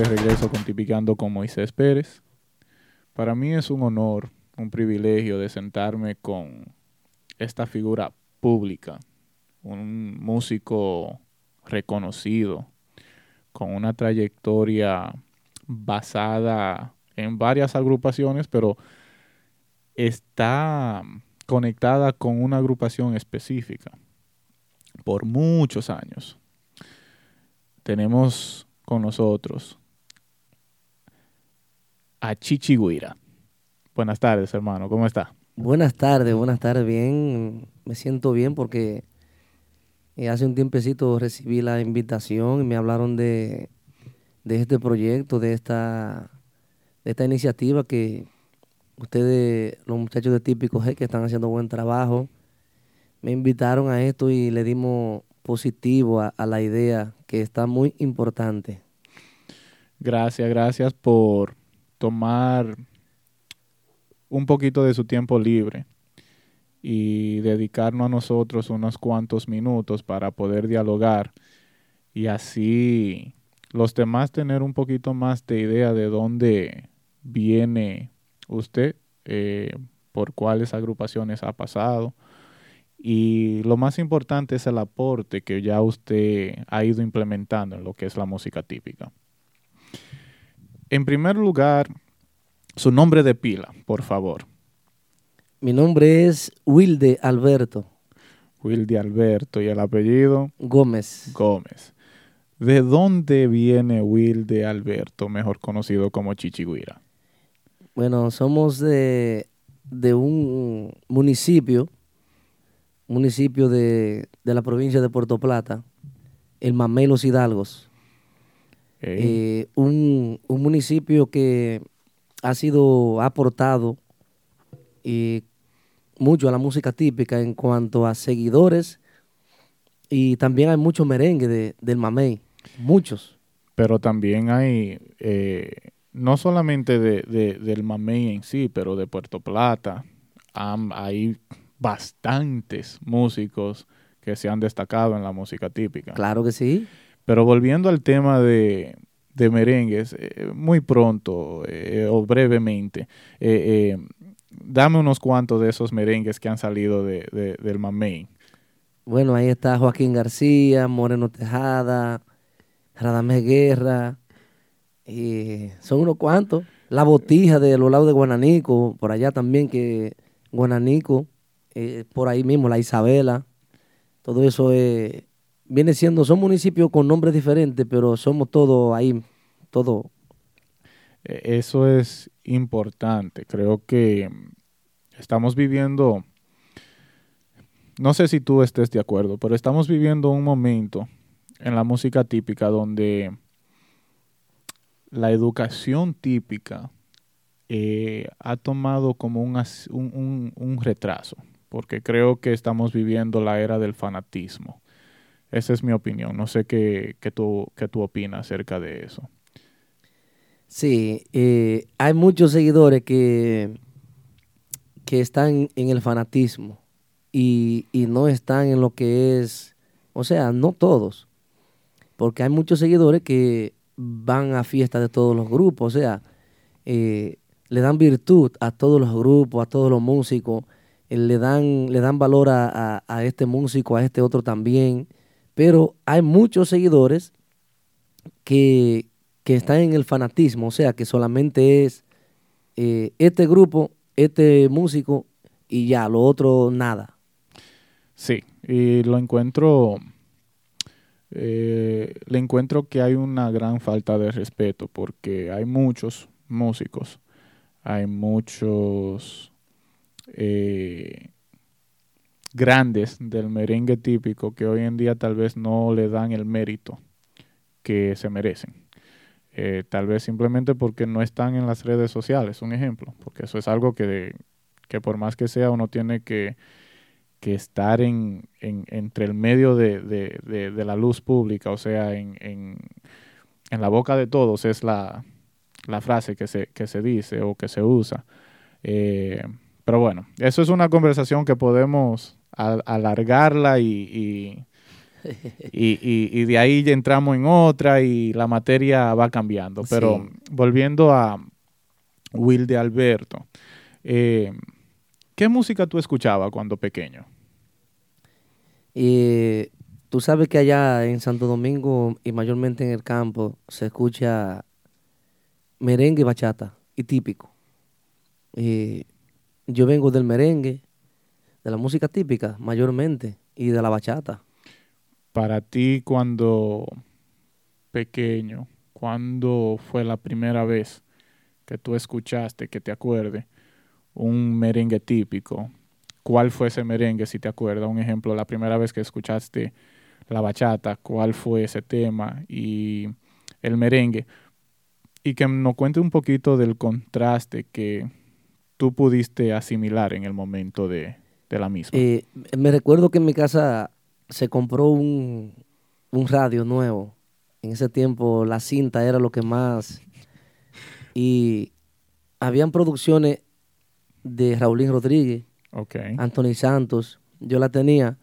De regreso con Tipicando con Moisés Pérez. Para mí es un honor, un privilegio de sentarme con esta figura pública, un músico reconocido, con una trayectoria basada en varias agrupaciones, pero está conectada con una agrupación específica por muchos años. Tenemos con nosotros a Chichiguira. Buenas tardes, hermano. ¿Cómo está? Buenas tardes, buenas tardes. Bien, me siento bien porque eh, hace un tiempecito recibí la invitación y me hablaron de, este proyecto, de esta, de esta iniciativa que ustedes, los muchachos de Típico G, que están haciendo buen trabajo, me invitaron a esto y le dimos positivo a, la idea que está muy importante. Gracias, gracias por tomar un poquito de su tiempo libre y dedicarnos a nosotros unos cuantos minutos para poder dialogar y así los demás tener un poquito más de idea de dónde viene usted, eh, por cuáles agrupaciones ha pasado y lo más importante es el aporte que ya usted ha ido implementando en lo que es la música típica. En primer lugar, su nombre de pila, por favor. Mi nombre es Wilde Alberto. Wilde Alberto. ¿Y el apellido? Gómez. Gómez. ¿De dónde viene Wilde Alberto, mejor conocido como Chichiguira? Bueno, somos de, de un municipio municipio de, la provincia de Puerto Plata, el Mamey Los Hidalgos. Eh, un, municipio que ha sido aportado y mucho a la música típica en cuanto a seguidores y también hay mucho merengue de, del Mamey, muchos. Pero también hay, eh, no solamente de, del Mamey en sí, pero de Puerto Plata, hay bastantes músicos que se han destacado en la música típica. Claro que sí. Pero volviendo al tema de, merengues, eh, muy pronto eh, o brevemente, eh, dame unos cuantos de esos merengues que han salido de, del Mamey. Bueno, ahí está Joaquín García, Moreno Tejada, Radamés Guerra, son unos cuantos. La botija de los lados de Guananico, por allá también que Guananico por ahí mismo, la Isabela, todo eso eh, viene siendo, son municipios con nombres diferentes, pero somos todos ahí, todo. E, eso es importante, creo que estamos viviendo, no sé si tú estés de acuerdo, pero estamos viviendo un momento en la música típica donde la educación típica eh, ha tomado como un, retraso porque creo que estamos viviendo la era del fanatismo. Esa es mi opinión. No sé qué, tú, qué tú opinas acerca de eso. Sí, eh, hay muchos seguidores que, que están en el fanatismo y, no están en lo que es, o sea, no todos, porque hay muchos seguidores que van a fiestas de todos los grupos, o sea, eh, le dan virtud a todos los grupos, a todos los músicos, eh, le dan, le dan valor a, este músico, a este otro también, pero hay muchos seguidores que, están en el fanatismo, o sea, que solamente es eh, este grupo, este músico y ya, lo otro nada. Sí, y lo encuentro, eh, le encuentro que hay una gran falta de respeto porque hay muchos músicos, hay muchos eh, grandes del merengue típico que hoy en día tal vez no le dan el mérito que se merecen. Eh, tal vez simplemente porque no están en las redes sociales, un ejemplo, porque eso es algo que, que por más que sea uno tiene que, que estar en, entre el medio de, la luz pública, o sea, en, en, la boca de todos es la, la frase que se, que se dice o que se usa. Eh, pero bueno, eso es una conversación que podemos alargarla y, y, y, y de ahí ya entramos en otra y la materia va cambiando. Pero Sí. volviendo a Will de Alberto, eh, ¿qué música tú escuchabas cuando pequeño? Y tú sabes que allá en Santo Domingo y mayormente en el campo se escucha merengue y bachata y típico. Y yo vengo del merengue, de la música típica mayormente y de la bachata. Para ti cuando pequeño, ¿cuándo fue la primera vez que tú escuchaste, que te acuerdes, un merengue típico? ¿Cuál fue ese merengue, si te acuerdas? Un ejemplo, la primera vez que escuchaste la bachata, ¿cuál fue ese tema? Y el merengue. Y que nos cuente un poquito del contraste que tú pudiste asimilar en el momento de, de la misma. Eh, me recuerdo que en mi casa se compró un, un radio nuevo. En ese tiempo la cinta era lo que más... Y habían producciones de Raulín Rodríguez. Anthony Santos, yo la tenía.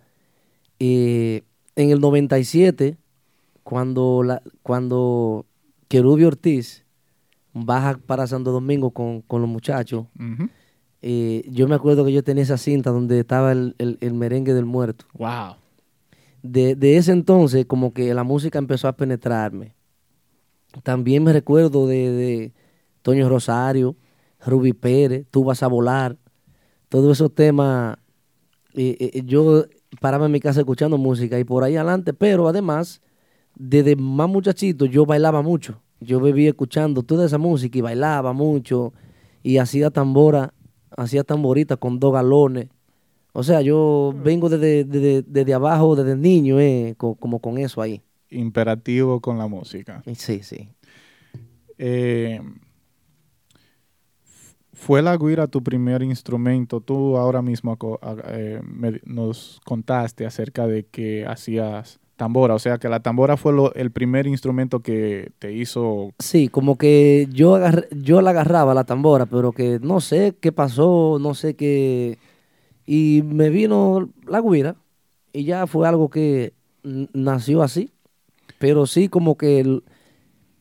Y en el 97, cuando, la, cuando Querubio Ortiz baja para Santo Domingo con, con los muchachos. Eh, yo me acuerdo que yo tenía esa cinta donde estaba el, el- el merengue del muerto. Wow. De, de ese entonces, como que la música empezó a penetrarme. También me recuerdo de, de Toño Rosario, Ruby Pérez, Tú vas a volar, todos esos temas. eh, eh, yo paraba en mi casa escuchando música y por ahí adelante, pero además, desde más muchachito, yo bailaba mucho. Yo vivía escuchando toda esa música y bailaba mucho y hacía tambora, hacía tamborita con dos galones. O sea, yo vengo desde, desde, desde abajo, desde niño, eh, co- como con eso ahí. Imperativo con la música. Sí, sí. Eh, ¿Fue la guira tu primer instrumento? Tú ahora mismo eh, me- nos contaste acerca de que hacías tambora, o sea que la tambora fue lo- el primer instrumento que te hizo... Sí, como que yo, agarré- yo la agarraba la tambora, pero que no sé qué pasó, no sé qué. Y me vino la guira y ya fue algo que nació así. Pero sí, como que. el-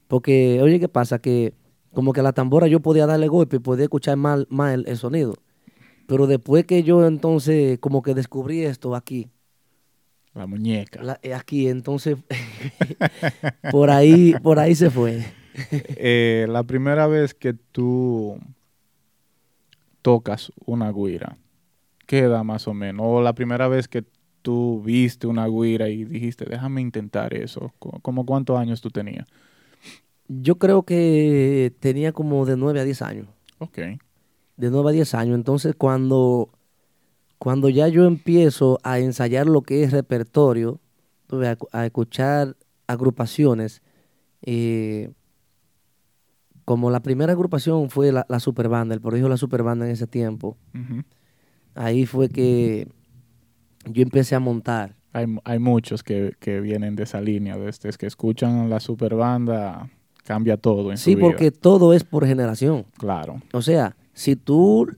porque, oye, ¿qué pasa? Que como que la tambora yo podía darle golpe y podía escuchar mal, más el, el sonido. Pero después que yo entonces, como que descubrí esto aquí, La muñeca. la- eh, aquí, entonces, por ahí, por ahí se fue. Eh, la primera vez que tú tocas una guira, ¿qué edad más o menos? O la primera vez que tú viste una guira y dijiste, déjame intentar eso. ¿Cómo cuántos años tú tenías? Yo creo que tenía como de 9 a 10 años. Ok. De 9 a 10 años. Entonces, cuando, cuando ya yo empiezo a ensayar lo que es repertorio, a, cu- a escuchar agrupaciones, eh, como la primera agrupación fue la, la Superbanda, el prodigio de la Superbanda en ese tiempo, ahí fue que yo empecé a montar. Hay, hay muchos que, que vienen de esa línea, desde que escuchan la super banda, cambia todo en Sí, su vida. porque todo es por generación. Claro, O sea, si tú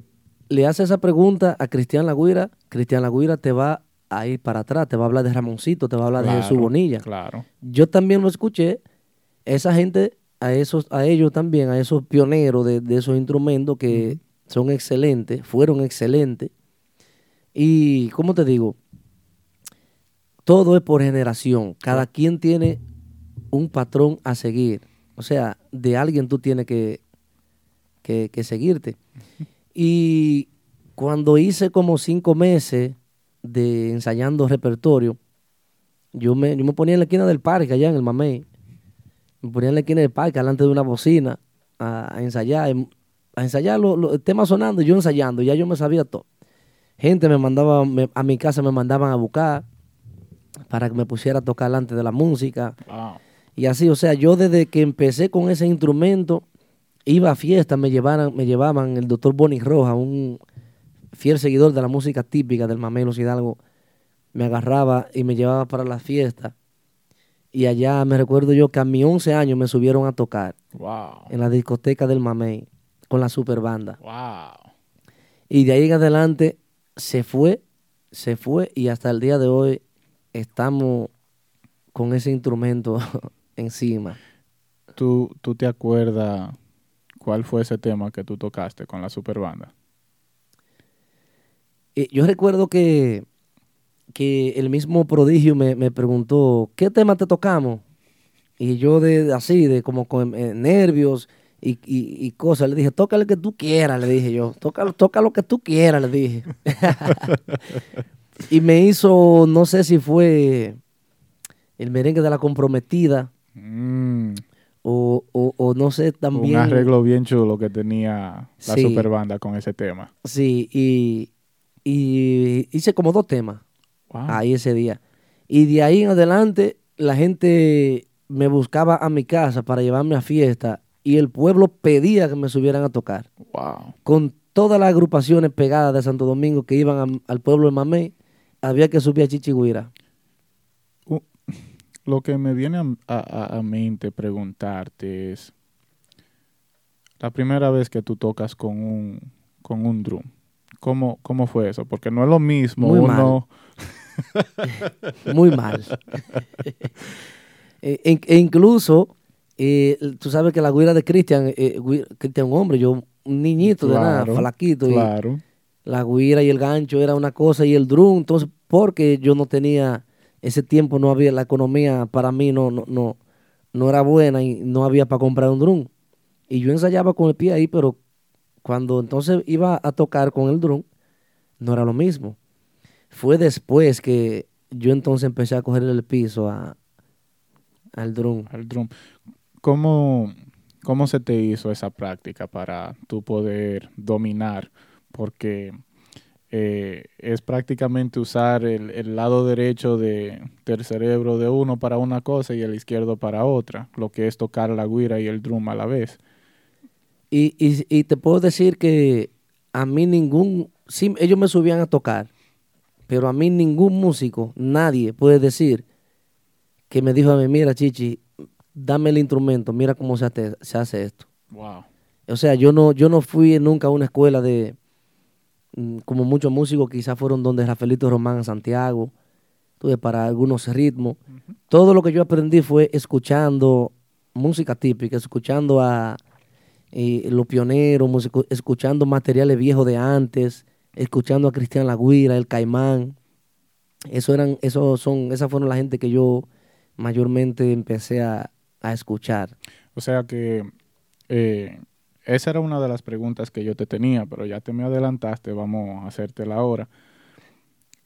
le haces esa pregunta a Cristian Lagüira, Cristian Lagüira te va a ir para atrás, te va a hablar de Ramoncito, te va a hablar de Jesús Bonilla. Claro. Yo también lo escuché, esa gente, a esos, a ellos también, a esos pioneros de, de esos instrumentos que son excelentes, fueron excelentes. Y, ¿cómo te digo? Todo es por generación. Cada quien tiene un patrón a seguir. O sea, de alguien tú tienes que, que, que seguirte. Y cuando hice como cinco meses de ensayando repertorio, yo me, yo me ponía en la esquina del parque, allá en el Mamey. Me ponía en la esquina del parque, delante de una bocina, a, a ensayar. em, A ensayar lo- lo- el tema sonando, yo ensayando. Ya yo me sabía todo. Gente me mandaba, me- a mi casa me mandaban a buscar para que me pusiera a tocar delante de la música. Wow. Y así, o sea, yo desde que empecé con ese instrumento, iba a fiestas, me, llevaran, me llevaban el doctor Bonnie Roja, un fiel seguidor de la música típica del Mamelos Hidalgo, me agarraba y me llevaba para las fiestas. Y allá me recuerdo yo que a mis 11 años me subieron a tocar Wow. en la discoteca del Mamey con la super banda. Wow. Y de ahí en adelante se fue, se fue y hasta el día de hoy estamos con ese instrumento encima. ¿Tú, ¿Tú te acuerdas cuál fue ese tema que tú tocaste con la superbanda? Eh, yo recuerdo que, que el mismo prodigio me, me preguntó, ¿qué tema te tocamos? Y yo de así, de como con eh, nervios y, y, y, cosas, le dije, toca lo que tú quieras, le dije yo, toca, toca lo que tú quieras, le dije. y me hizo, no sé si fue el merengue de la comprometida. Mm. O, o, o, no sé también. Un arreglo bien chulo que tenía la Sí. superbanda con ese tema. Sí, y, y hice como dos temas Wow. ahí ese día. Y de ahí en adelante, la gente me buscaba a mi casa para llevarme a fiesta y el pueblo pedía que me subieran a tocar. Wow. Con todas las agrupaciones pegadas de Santo Domingo que iban a- al pueblo de Mamey, había que subir a Chichigüira. Lo que me viene a, a- a mente preguntarte es, la primera vez que tú tocas con un, con un drum, ¿cómo, ¿cómo fue eso? Porque no es lo mismo Muy uno... Muy mal. e, e- e incluso, eh, tú sabes que la güira de Cristian, eh, Cristian un hombre, yo un niñito de nada, Claro, flaquito. y- Claro. la guira y el gancho era una cosa y el drum, entonces porque yo no tenía ese tiempo no había la economía para mí no no no, no era buena y no había para comprar un drum. Y yo ensayaba con el pie ahí, pero cuando entonces iba a tocar con el drum no era lo mismo. Fue después que yo entonces empecé a coger el piso a al drum. al. ¿Cómo, ¿Cómo se te hizo esa práctica para tú poder dominar? Porque eh, es prácticamente usar el, el lado derecho de, del cerebro de uno para una cosa y el izquierdo para otra, lo que es tocar la guira y el drum a la vez. Y, y, y te puedo decir que a mí ningún, sí, ellos me subían a tocar, pero a mí ningún músico, nadie puede decir que me dijo a mí, mira Chichi, dame el instrumento, mira cómo se hace, se hace esto. Wow. O sea, yo no, yo no fui nunca a una escuela de, como muchos músicos quizás fueron donde Rafaelito Román Santiago, tuve para algunos ritmos. Todo lo que yo aprendí fue escuchando música típica, escuchando a eh, los pioneros, músico- escuchando materiales viejos de antes, escuchando a Cristian Lagüira, el Caimán. Eso eran, esos son, esas fueron la gente que yo mayormente empecé a, a escuchar. O sea que eh, esa era una de las preguntas que yo te tenía, pero ya te me adelantaste, vamos a hacértela ahora.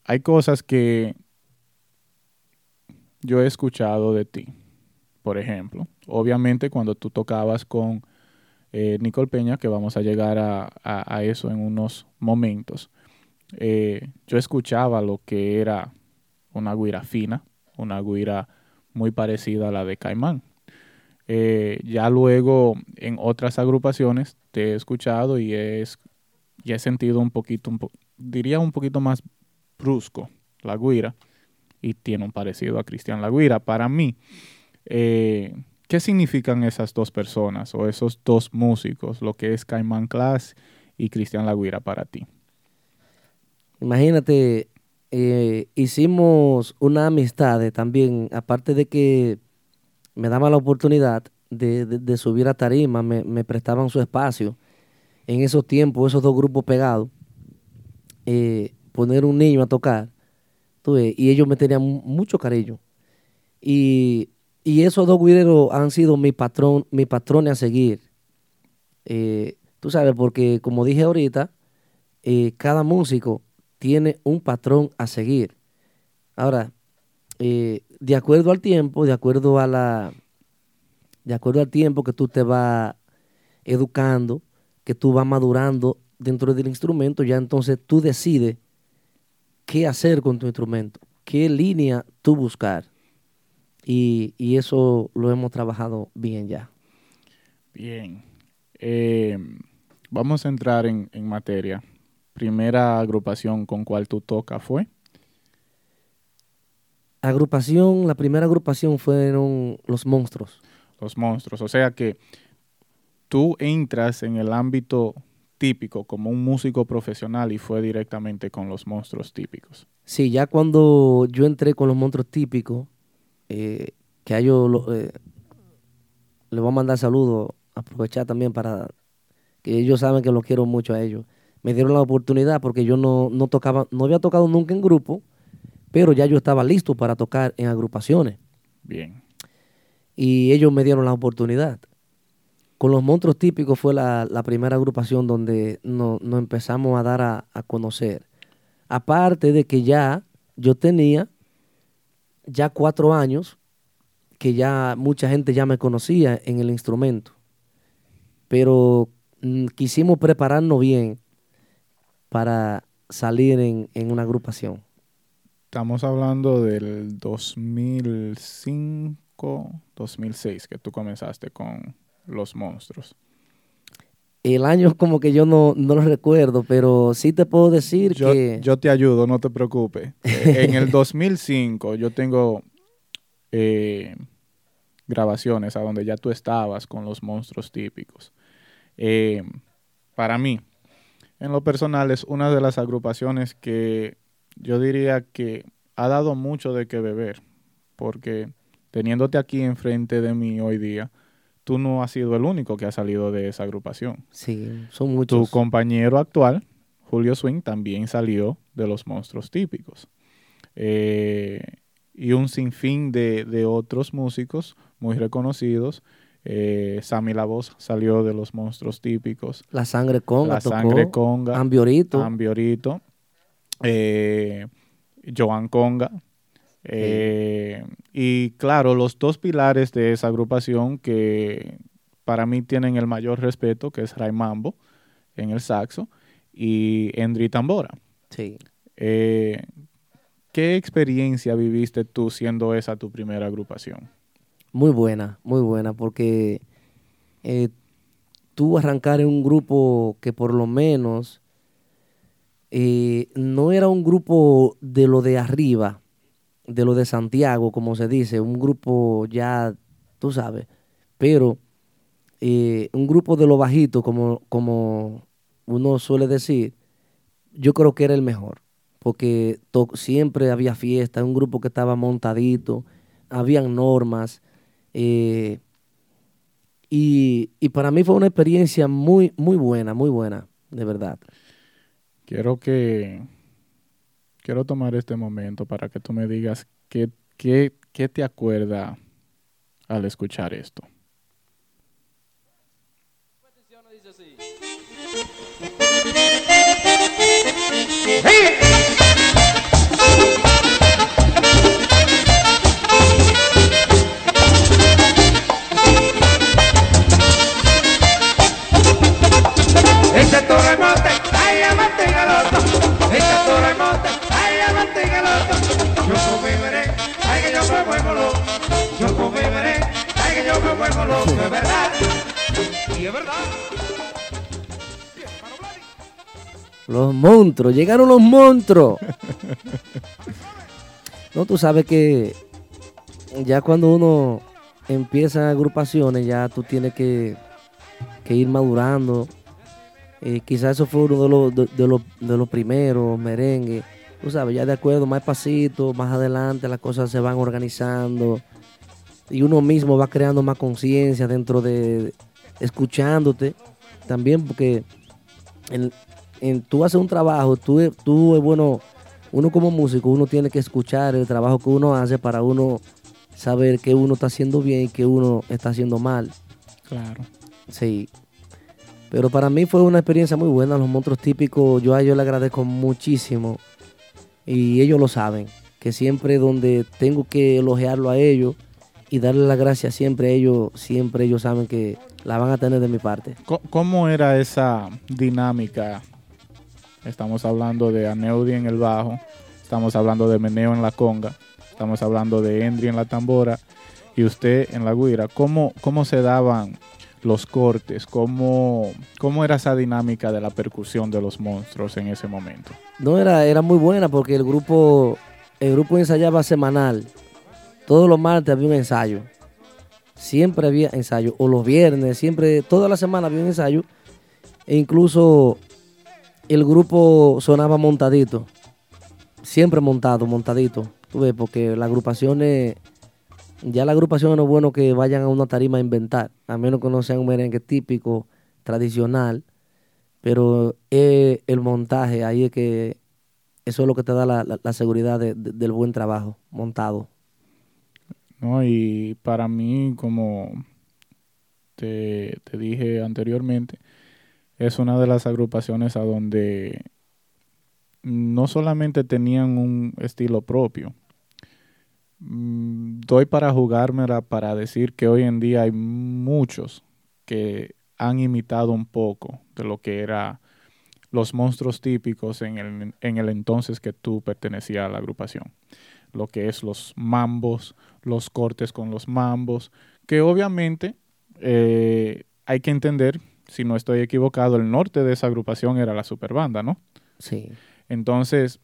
Hay cosas que yo he escuchado de ti. Por ejemplo, obviamente cuando tú tocabas con eh, Nicole Peña, que vamos a llegar a, eso en unos momentos, eh, yo escuchaba lo que era una guira fina, una guira muy parecida a la de Caimán. Eh, ya luego en otras agrupaciones te he escuchado y es, y he sentido un poquito, un diría un poquito más brusco la guira y tiene un parecido a Cristian Laguira. Para mí, eh, ¿qué significan esas dos personas o esos dos músicos, lo que es Caimán Class y Cristian Laguira para ti? Imagínate, eh, hicimos una amistad también, aparte de que me daba la oportunidad de, de- subir a tarima, me, me prestaban su espacio. En esos tiempos, esos dos grupos pegados, eh, poner un niño a tocar, y ellos me tenían mu- mucho cariño. Y, y esos dos guireros han sido mi patrón, mi patrones a seguir. Eh, tú sabes, porque como dije ahorita, eh, cada músico tiene un patrón a seguir. Ahora, eh, de acuerdo al tiempo, de acuerdo a la, de acuerdo al tiempo que tú te vas educando, que tú vas madurando dentro del instrumento, ya entonces tú decides qué hacer con tu instrumento, qué línea tú buscar. Y, y eso lo hemos trabajado bien ya. Bien. Eh, vamos a entrar en, en materia. Primera agrupación con cual tú tocas fue. Agrupación, la primera agrupación fueron Los Monstruos. Los monstruos. O sea que tú entras en el ámbito típico como un músico profesional y fue directamente con los monstruos típicos. Sí, ya cuando yo entré con los monstruos típicos, eh, que a ellos lo- eh, les voy a mandar saludos, aprovechar también para que ellos saben que los quiero mucho a ellos. Me dieron la oportunidad porque yo no, no tocaba, no había tocado nunca en grupo, pero ya yo estaba listo para tocar en agrupaciones Bien. y ellos me dieron la oportunidad. Con los monstruos típicos fue la, la primera agrupación donde no- nos empezamos a dar a, a conocer. Aparte de que ya yo tenía ya cuatro años, que ya mucha gente ya me conocía en el instrumento. Pero mm, quisimos prepararnos bien para salir en, en una agrupación. Estamos hablando del 2005, 2006, que tú comenzaste con Los Monstruos. El año como que yo no, no lo recuerdo, pero sí te puedo decir Yo, que... yo te ayudo, no te preocupes. En el 2005 yo tengo eh, grabaciones a donde ya tú estabas con los monstruos típicos. Eh, para mí, en lo personal, es una de las agrupaciones que yo diría que ha dado mucho de qué beber, porque teniéndote aquí enfrente de mí hoy día, tú no has sido el único que ha salido de esa agrupación. Sí, son Tu muchos. compañero actual, Julio Swing, también salió de los monstruos típicos. Eh, y un sinfín de, de otros músicos muy reconocidos. Eh, Sammy La Voz salió de los monstruos típicos. La sangre conga La tocó. Sangre Conga. Ambiorito. Ambiorito. Eh, Joan Conga. eh, y claro, los dos pilares de esa agrupación que para mí tienen el mayor respeto, que es Ray Mambo en el saxo y Endri Tambora. sí. Eh, ¿Qué experiencia viviste tú siendo esa tu primera agrupación? Muy buena, muy buena, porque eh, tú arrancar en un grupo que por lo menos eh, no era un grupo de lo de arriba, de lo de Santiago, como se dice, un grupo ya, tú sabes, pero eh, un grupo de lo bajito, como, como uno suele decir, yo creo que era el mejor, porque siempre había fiesta, un grupo que estaba montadito, habían normas, eh, y, y para mí fue una experiencia muy, muy buena, muy buena, de verdad. Quiero que quiero tomar este momento para que tú me digas qué, qué, qué te acuerda al escuchar esto. Ese ay. Yo ay, que yo me vuelvo loco. Yo ay, que yo me vuelvo loco. Es verdad. Y es verdad. Los monstruos, llegaron los monstruos. No, tú sabes que ya cuando uno empieza agrupaciones, ya tú tienes que, que ir madurando. Eh, quizás eso fue uno de los, de, de los, de los primeros, merengue. Tú sabes, ya de acuerdo, más pasito, más adelante las cosas se van organizando. Y uno mismo va creando más conciencia dentro de, escuchándote. También porque en, en- tú haces un trabajo, tú, tú es bueno, uno como músico, uno tiene que escuchar el trabajo que uno hace para uno saber qué uno está haciendo bien y qué uno está haciendo mal. Claro. Sí. Pero para mí fue una experiencia muy buena. Los monstruos típicos, yo a ellos le agradezco muchísimo. Y ellos lo saben. Que siempre donde tengo que elogiarlo a ellos y darle las gracias siempre ellos, siempre ellos saben que la van a tener de mi parte. ¿Cómo era esa dinámica? Estamos hablando de Aneudi en el bajo, estamos hablando de Meneo en la conga, estamos hablando de Endri en la tambora y usted en la guira. ¿Cómo, cómo se daban los cortes? ¿Cómo, ¿Cómo era esa dinámica de la percusión de los monstruos en ese momento? No, era, era muy buena porque el grupo, el grupo ensayaba semanal. Todos los martes había un ensayo. Siempre había ensayo. O los viernes, siempre, toda la semana había un ensayo. E incluso el grupo sonaba montadito. Siempre montado, montadito. Tú ves, porque las agrupaciones Ya la agrupación no es bueno que vayan a una tarima a inventar, a menos que no sea un merengue típico, tradicional, pero eh, el montaje, ahí es que eso es lo que te da la, seguridad de- de- del buen trabajo montado. ¿no? Y para mí, como te, te dije anteriormente, es una de las agrupaciones a donde no solamente tenían un estilo propio. Mm, Doy para jugármela para decir que hoy en día hay muchos que han imitado un poco de lo que era los monstruos típicos en el, en el entonces que tú pertenecías a la agrupación. Lo que es los mambos, los cortes con los mambos, que obviamente eh, hay que entender, si no estoy equivocado, el norte de esa agrupación era la superbanda, ¿no? Sí. Entonces,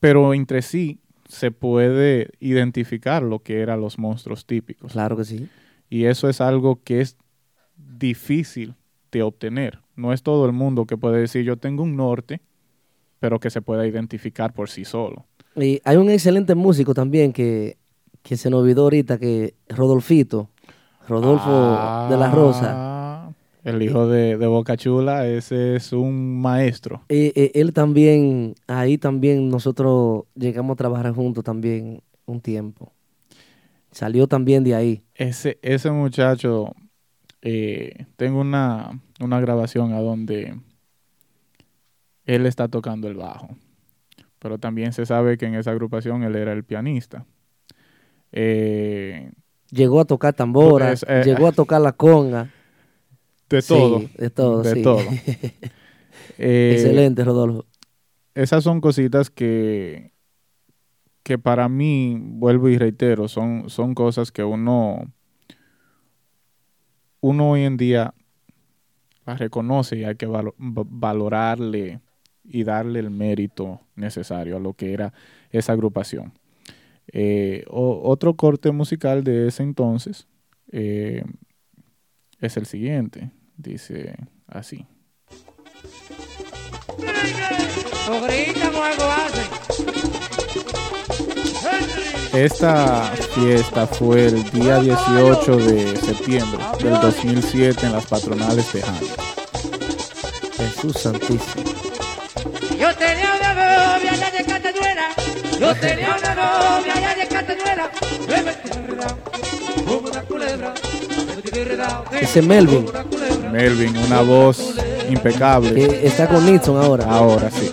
pero entre sí se puede identificar lo que eran los monstruos típicos. Claro que sí. Y eso es algo que es difícil de obtener. No es todo el mundo que puede decir yo tengo un norte, pero que se pueda identificar por sí solo. Y hay un excelente músico también que, que se nos olvidó ahorita, que Rodolfito, Rodolfo de la Rosa. El hijo de, de Boca Chula, ese es un maestro. Eh, eh, él también, ahí también nosotros llegamos a trabajar juntos también un tiempo. Salió también de ahí. Ese, ese muchacho, eh, tengo una, una grabación a donde él está tocando el bajo. Pero también se sabe que en esa agrupación él era el pianista. Eh, Llegó a tocar tambora, Es, eh, llegó a tocar la conga. De Sí, todo. de todo, de sí. todo. Eh, Excelente, Rodolfo. esas son cositas que, que para mí, vuelvo y reitero, son, son cosas que uno, uno hoy en día las reconoce y hay que valo- va- valorarle y darle el mérito necesario a lo que era esa agrupación. Eh, o- otro corte musical de ese entonces eh, es el siguiente, dice así. Esta fiesta fue el día 18 de septiembre del 2007 en las patronales de Jana. Jesús Santísimo. Yo tenía una novia allá de Catañuela. Yo tenía una novia allá de Catañuela. Me metí como una culebra. Ese Melvin. Melvin, una voz impecable. que está con Nixon ahora. Ahora sí.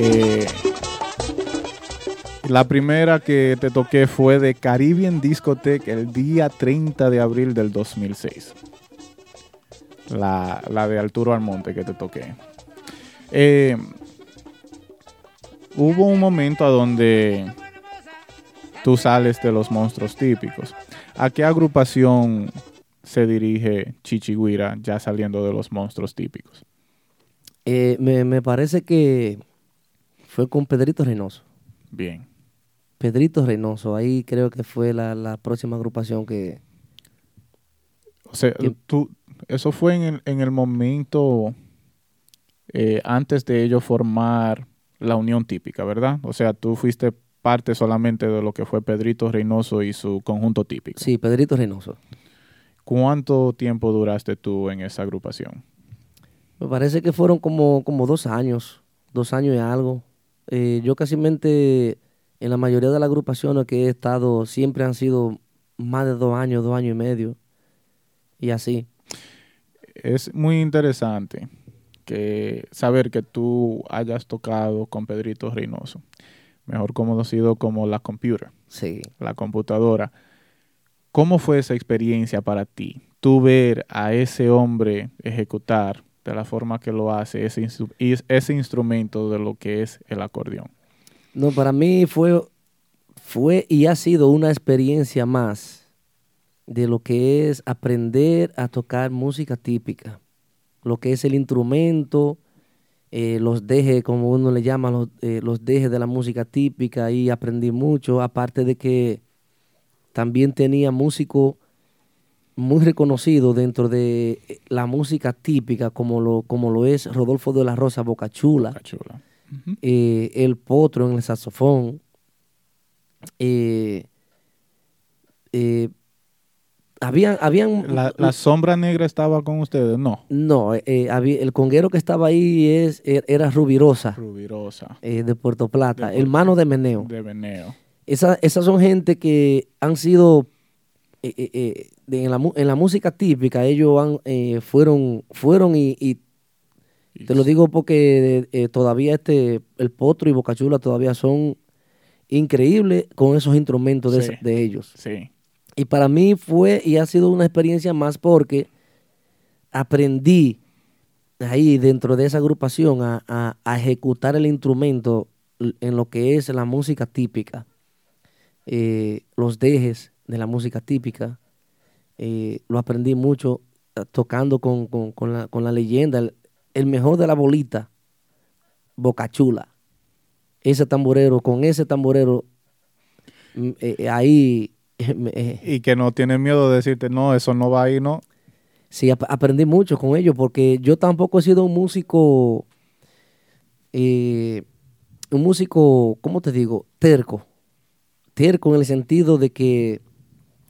Eh, la primera que te toqué fue de Caribbean Discotheque el día 30 de abril del 2006. La, la de Arturo Almonte que te toqué. Eh, hubo un momento a donde tú sales de los monstruos típicos. ¿A qué agrupación se dirige Chichiguira ya saliendo de los monstruos típicos? Eh, me, me parece que fue con Pedrito Reynoso. Bien. Pedrito Reynoso, ahí creo que fue la, la próxima agrupación que... O sea, Que- tú, eso fue en el, en el momento eh, antes de ellos formar la unión típica, ¿verdad? O sea, tú fuiste parte solamente de lo que fue Pedrito Reynoso y su conjunto típico. Sí, Pedrito Reynoso. ¿Cuánto tiempo duraste tú en esa agrupación? Me parece que fueron como, como dos años, dos años y algo. Eh, yo casi mente en la mayoría de las agrupaciones que he estado siempre han sido más de dos años, dos años y medio. Y así. Es muy interesante que saber que tú hayas tocado con Pedrito Reynoso, mejor conocido como la computer. Sí. la computadora. ¿Cómo fue esa experiencia para ti? Tú ver a ese hombre ejecutar de la forma que lo hace ese, ese instrumento de lo que es el acordeón. No, para mí fue, fue y ha sido una experiencia más de lo que es aprender a tocar música típica, lo que es el instrumento, eh, los dejes, como uno le llama, los, eh, los dejes de la música típica, ahí aprendí mucho, aparte de que también tenía músicos muy reconocidos dentro de eh, la música típica, como lo, como lo es Rodolfo de la Rosa Bocachula Está chula. Ujú. eh, el potro en el saxofón. eh, eh, habían, habían La, la sombra negra estaba con ustedes, no. no, eh, había, el conguero que estaba ahí es, er- era Rubirosa, Rubirosa, eh, de Puerto Plata, De hermano de Meneo. de Veneo. Esa- esas son gente que han sido eh, de- en, la, mu- en la música típica, ellos han, fueron, fueron y, te lo digo porque todavía este, el potro y Bocachula todavía son increíbles con esos instrumentos de, Sí. esa- de ellos. Sí, Y para mí fue y ha sido una experiencia más porque aprendí ahí dentro de esa agrupación a, ejecutar el instrumento en lo que es la música típica, eh, los dejes de la música típica. eh, lo aprendí mucho eh, tocando con, con- con la, con la leyenda, el, mejor de la bolita, Bocachula. Ese tamborero, con ese tamborero, mm, ahí y que no tiene miedo de decirte, no, eso no va ahí, no. Sí, ap- aprendí mucho con ellos porque yo tampoco he sido un músico, eh, un músico, ¿cómo te digo? Terco. Terco en el sentido de que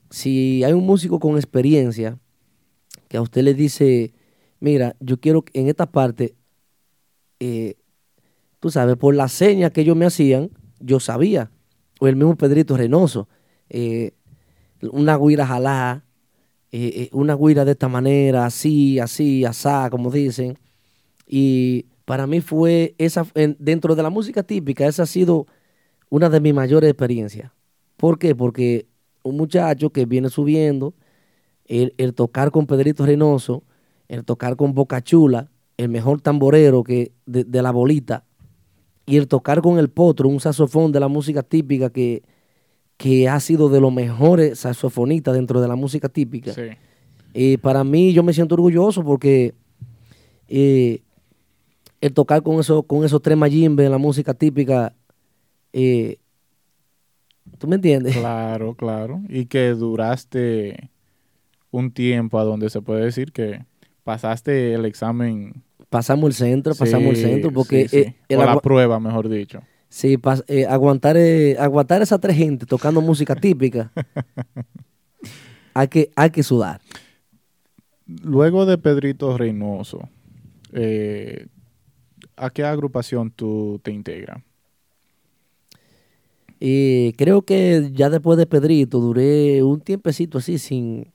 si hay un músico con experiencia que a usted le dice, mira, yo quiero que en esta parte, eh, tú sabes, por las señas que ellos me hacían, yo sabía. O el mismo Pedrito Reynoso, eh, una guira jalá, eh, eh, una guira de esta manera, así, así, asá, como dicen. Y para mí fue esa, en- dentro de la música típica, esa ha sido una de mis mayores experiencias. ¿Por qué? Porque un muchacho que viene subiendo, el, el tocar con Pedrito Reynoso, el tocar con Boca Chula, el mejor tamborero que de, de la bolita, y el tocar con el potro, un saxofón de la música típica que, que ha sido de los mejores saxofonistas dentro de la música típica. Sí. Eh, para mí yo me siento orgulloso porque eh, el tocar con, eso, con esos tres mayimbe en la música típica, eh, ¿tú me entiendes? Claro, claro. Y que duraste un tiempo a donde se puede decir que pasaste el examen. Pasamos el centro, pasamos el centro, porque sí, sí. eh, o la prueba, mejor dicho. Sí, pas- eh, aguantar, eh, aguantar esa tres gente tocando música típica, hay, que, hay que sudar. Luego de Pedrito Reynoso, eh, ¿a qué agrupación tú te integras? Y creo que ya después de Pedrito duré un tiempecito así sin,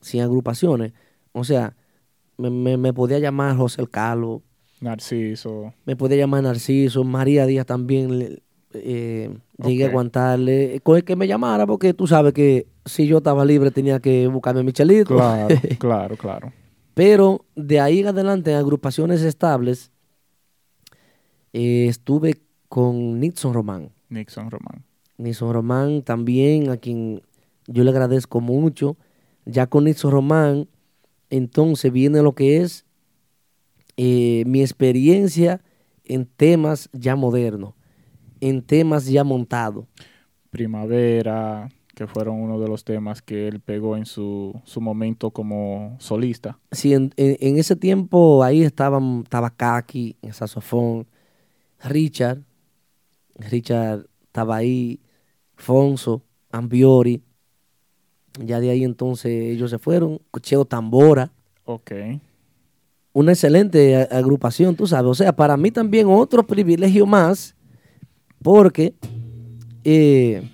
sin agrupaciones. O sea, me, me- me podía llamar José el Calo, Narciso. me podía llamar Narciso, María Díaz también le- eh, llegué a aguantarle. Con el que me llamara, porque tú sabes que si yo estaba libre tenía que buscarme mi chelito. Claro, claro, claro. Pero de ahí en adelante, en agrupaciones estables, eh, estuve con Nixon Román. Nixon Román. Nixon Román también, a quien yo le agradezco mucho. Ya con Nixon Román, entonces viene lo que es eh, mi experiencia en temas ya modernos, en temas ya montados. Primavera, que fueron uno de los temas que él pegó en su, su momento como solista. Sí, en, en- en ese tiempo ahí estaban, estaba Kaki en saxofón, Richard, Richard estaba ahí, Fonso, Ambiori. Ya de ahí entonces ellos se fueron, Cheo Tambora. Ok. Una excelente agrupación, tú sabes. O sea, para mí también otro privilegio más, porque eh,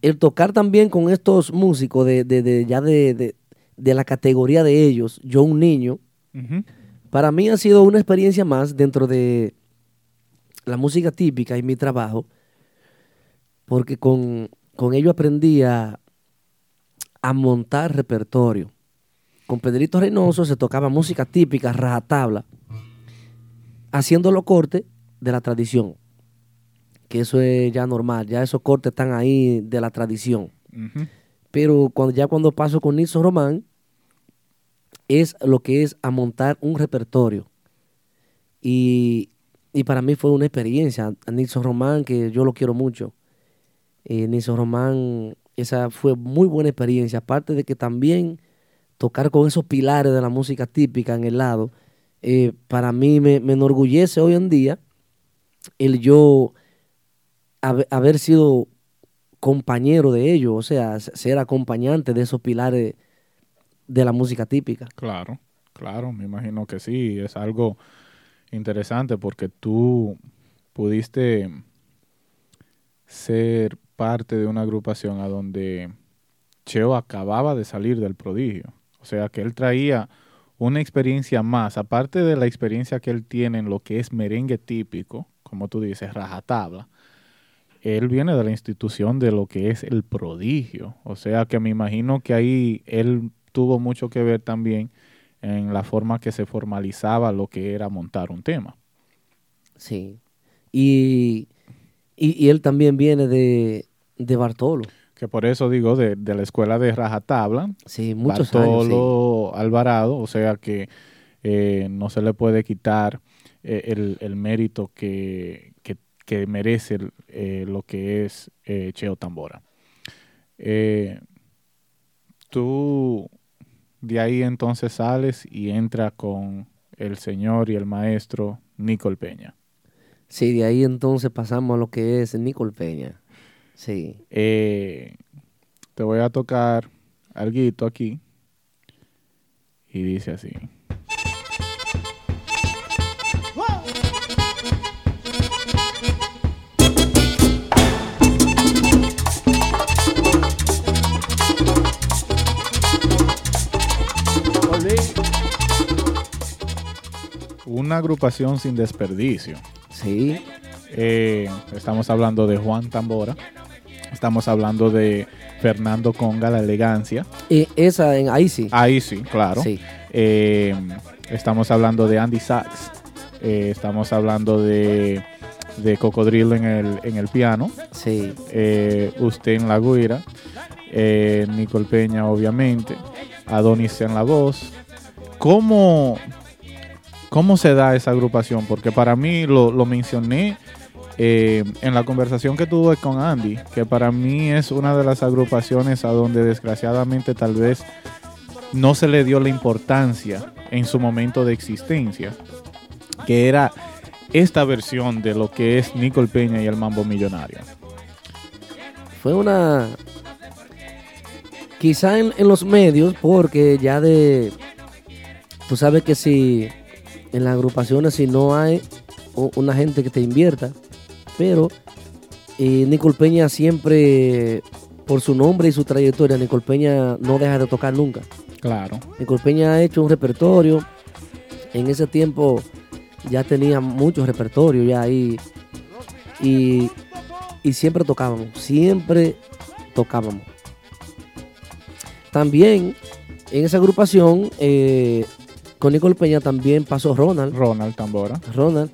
el tocar también con estos músicos de, de- de- ya de, de- la categoría de ellos, yo un niño, para mí ha sido una experiencia más dentro de la música típica y mi trabajo, porque con, con ello aprendí a, a montar repertorio. Con Pedrito Reynoso se tocaba música típica, rajatabla, haciendo los cortes de la tradición, que eso es ya normal, ya esos cortes están ahí de la tradición. Pero cuando, ya cuando paso con Nilson Román, es lo que es a montar un repertorio. Y, y para mí fue una experiencia. A Nilson Román, que yo lo quiero mucho. Eh, Nilson Román, esa fue muy buena experiencia. Aparte de que también tocar con esos pilares de la música típica en el lado, eh, para mí me, me enorgullece hoy en día el yo haber, haber sido compañero de ellos, o sea, ser acompañante de esos pilares de la música típica. Claro, claro, me imagino que sí. Es algo interesante porque tú pudiste ser parte de una agrupación a donde Cheo acababa de salir del prodigio. O sea que él traía una experiencia más, aparte de la experiencia que él tiene en lo que es merengue típico, como tú dices, rajatabla. Él viene de la institución de lo que es el prodigio. O sea que me imagino que ahí él tuvo mucho que ver también en la forma que se formalizaba lo que era montar un tema. Sí. Y, y, él también viene de, de Bartolo. Que por eso digo, de, de la escuela de rajatabla, Sí, muchos años. sí. Bartolo Alvarado, o sea que eh, no se le puede quitar eh, el, el mérito que, que- que merece eh, lo que es Cheo Tambora. Tú de ahí entonces sales y entras con el señor y el maestro Nicol Peña. Sí, de ahí entonces pasamos a lo que es Nicol Peña. Sí. Eh, te voy a tocar algo aquí. Y dice así. Una agrupación sin desperdicio. Sí. Eh, estamos hablando de Juan Tambora. Estamos hablando de Fernando Conga, la elegancia. Y esa en ahí sí. Ahí sí, claro. Sí. Eh, estamos hablando de Andy Sachs. Eh, estamos hablando de, de Cocodrilo en el, en el piano. Sí. Eh, usted en la guira. Eh, Nicole Peña, obviamente. Adonis en la voz. ¿Cómo, ¿Cómo se da esa agrupación? Porque para mí lo, lo mencioné eh, en la conversación que tuve con Andy, que para mí es una de las agrupaciones a donde desgraciadamente tal vez no se le dio la importancia en su momento de existencia, que era esta versión de lo que es Nicole Peña y el Mambo Millonario. Fue una. Quizá en, en los medios, porque ya de. Tú sabes que si en las agrupaciones, si no hay una gente que te invierta, pero eh, Nicole Peña siempre, por su nombre y su trayectoria, Nicole Peña no deja de tocar nunca. Claro, Nicole Peña ha hecho un repertorio. En ese tiempo ya tenía mucho repertorio ya ahí. Y, y siempre tocábamos, siempre tocábamos. También en esa agrupación eh, con Nicole Peña también pasó Ronald. Ronald Tambora. Ronald.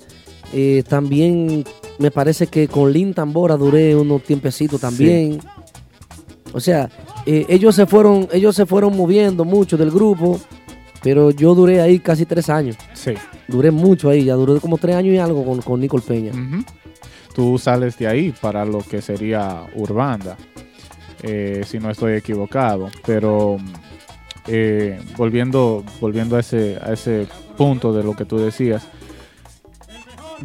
Eh, también me parece que con Lin Tambora duré unos tiempecitos también. O sea, eh, ellos se fueron, ellos se fueron moviendo mucho del grupo, pero yo duré ahí casi tres años. Sí. Duré mucho ahí, ya duré como tres años y algo con, con Nicole Peña. Tú sales de ahí para lo que sería Urbanda, eh, si no estoy equivocado. Pero eh, volviendo, volviendo a, ese, a ese punto de lo que tú decías,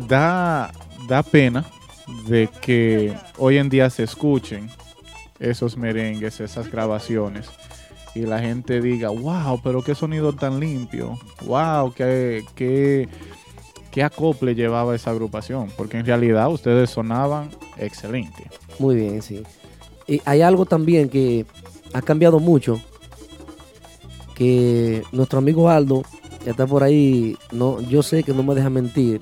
da, da pena de que hoy en día se escuchen esos merengues, esas grabaciones, y la gente diga, wow, pero qué sonido tan limpio, wow, qué, qué, qué acople llevaba esa agrupación, porque en realidad ustedes sonaban excelente. Muy bien, sí. Y hay algo también que ha cambiado mucho, que nuestro amigo Aldo, que está por ahí, no, yo sé que no me deja mentir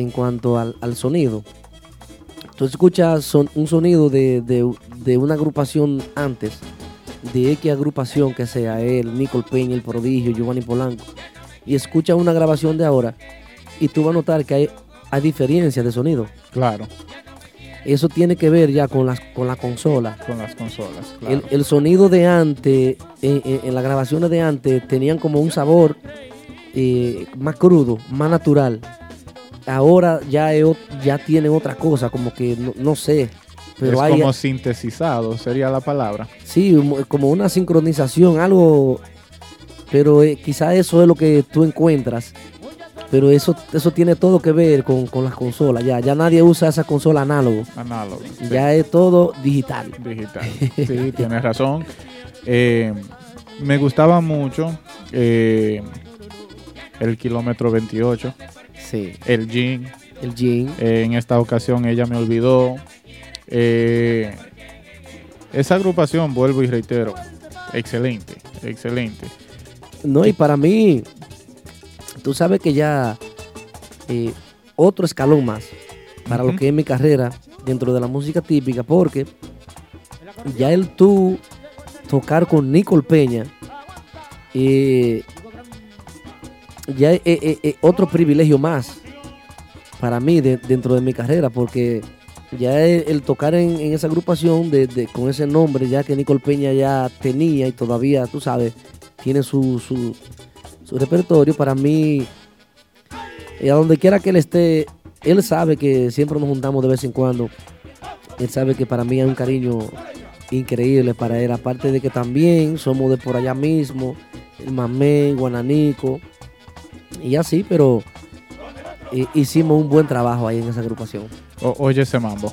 en cuanto al, al sonido. Tú escuchas son- un sonido de, de- de una agrupación antes, de X agrupación que sea él, Nicole Peña, El Prodigio, Giovanni Polanco, y escuchas una grabación de ahora, y tú vas a notar que hay, hay diferencias de sonido. Claro, Eso tiene que ver ya con las con la consola. con las consolas. El, el sonido de antes, en, en- en las grabaciones de antes, tenían como un sabor eh, más crudo, más natural. Ahora ya, ot- ya tienen otra cosa, como que no, no sé. Pero es hay como sintetizado, sería la palabra. sí, mo- como una sincronización, algo. Pero eh, quizá eso es lo que tú encuentras pero eso, eso tiene todo que ver con, con las consolas. Ya, ya nadie usa esa consola análogo. Análogo. sí. Ya es todo digital. Digital. Sí, tienes razón. Eh, me gustaba mucho eh, el kilómetro 28, Sí. el Jean. El jean. Eh, en esta ocasión ella me olvidó. Eh, esa agrupación, vuelvo y reitero, excelente, excelente. No, y para mí, tú sabes que ya eh, otro escalón más para lo que es mi carrera dentro de la música típica, porque ya el tú tocar con Nicole Peña, eh, ya es otro privilegio más para mí de- dentro de mi carrera, porque ya el, tocar en, esa agrupación con ese nombre, ya que Nicole Peña ya tenía y todavía, tú sabes, tiene su, su, su repertorio, para mí, y a donde quiera que él esté, él sabe que siempre nos juntamos de vez en cuando. Él sabe que para mí hay un cariño increíble para él, aparte de que también somos de por allá mismo, el Mamé, Guananico, y así, pero hicimos un buen trabajo ahí en esa agrupación. O- oye ese mambo.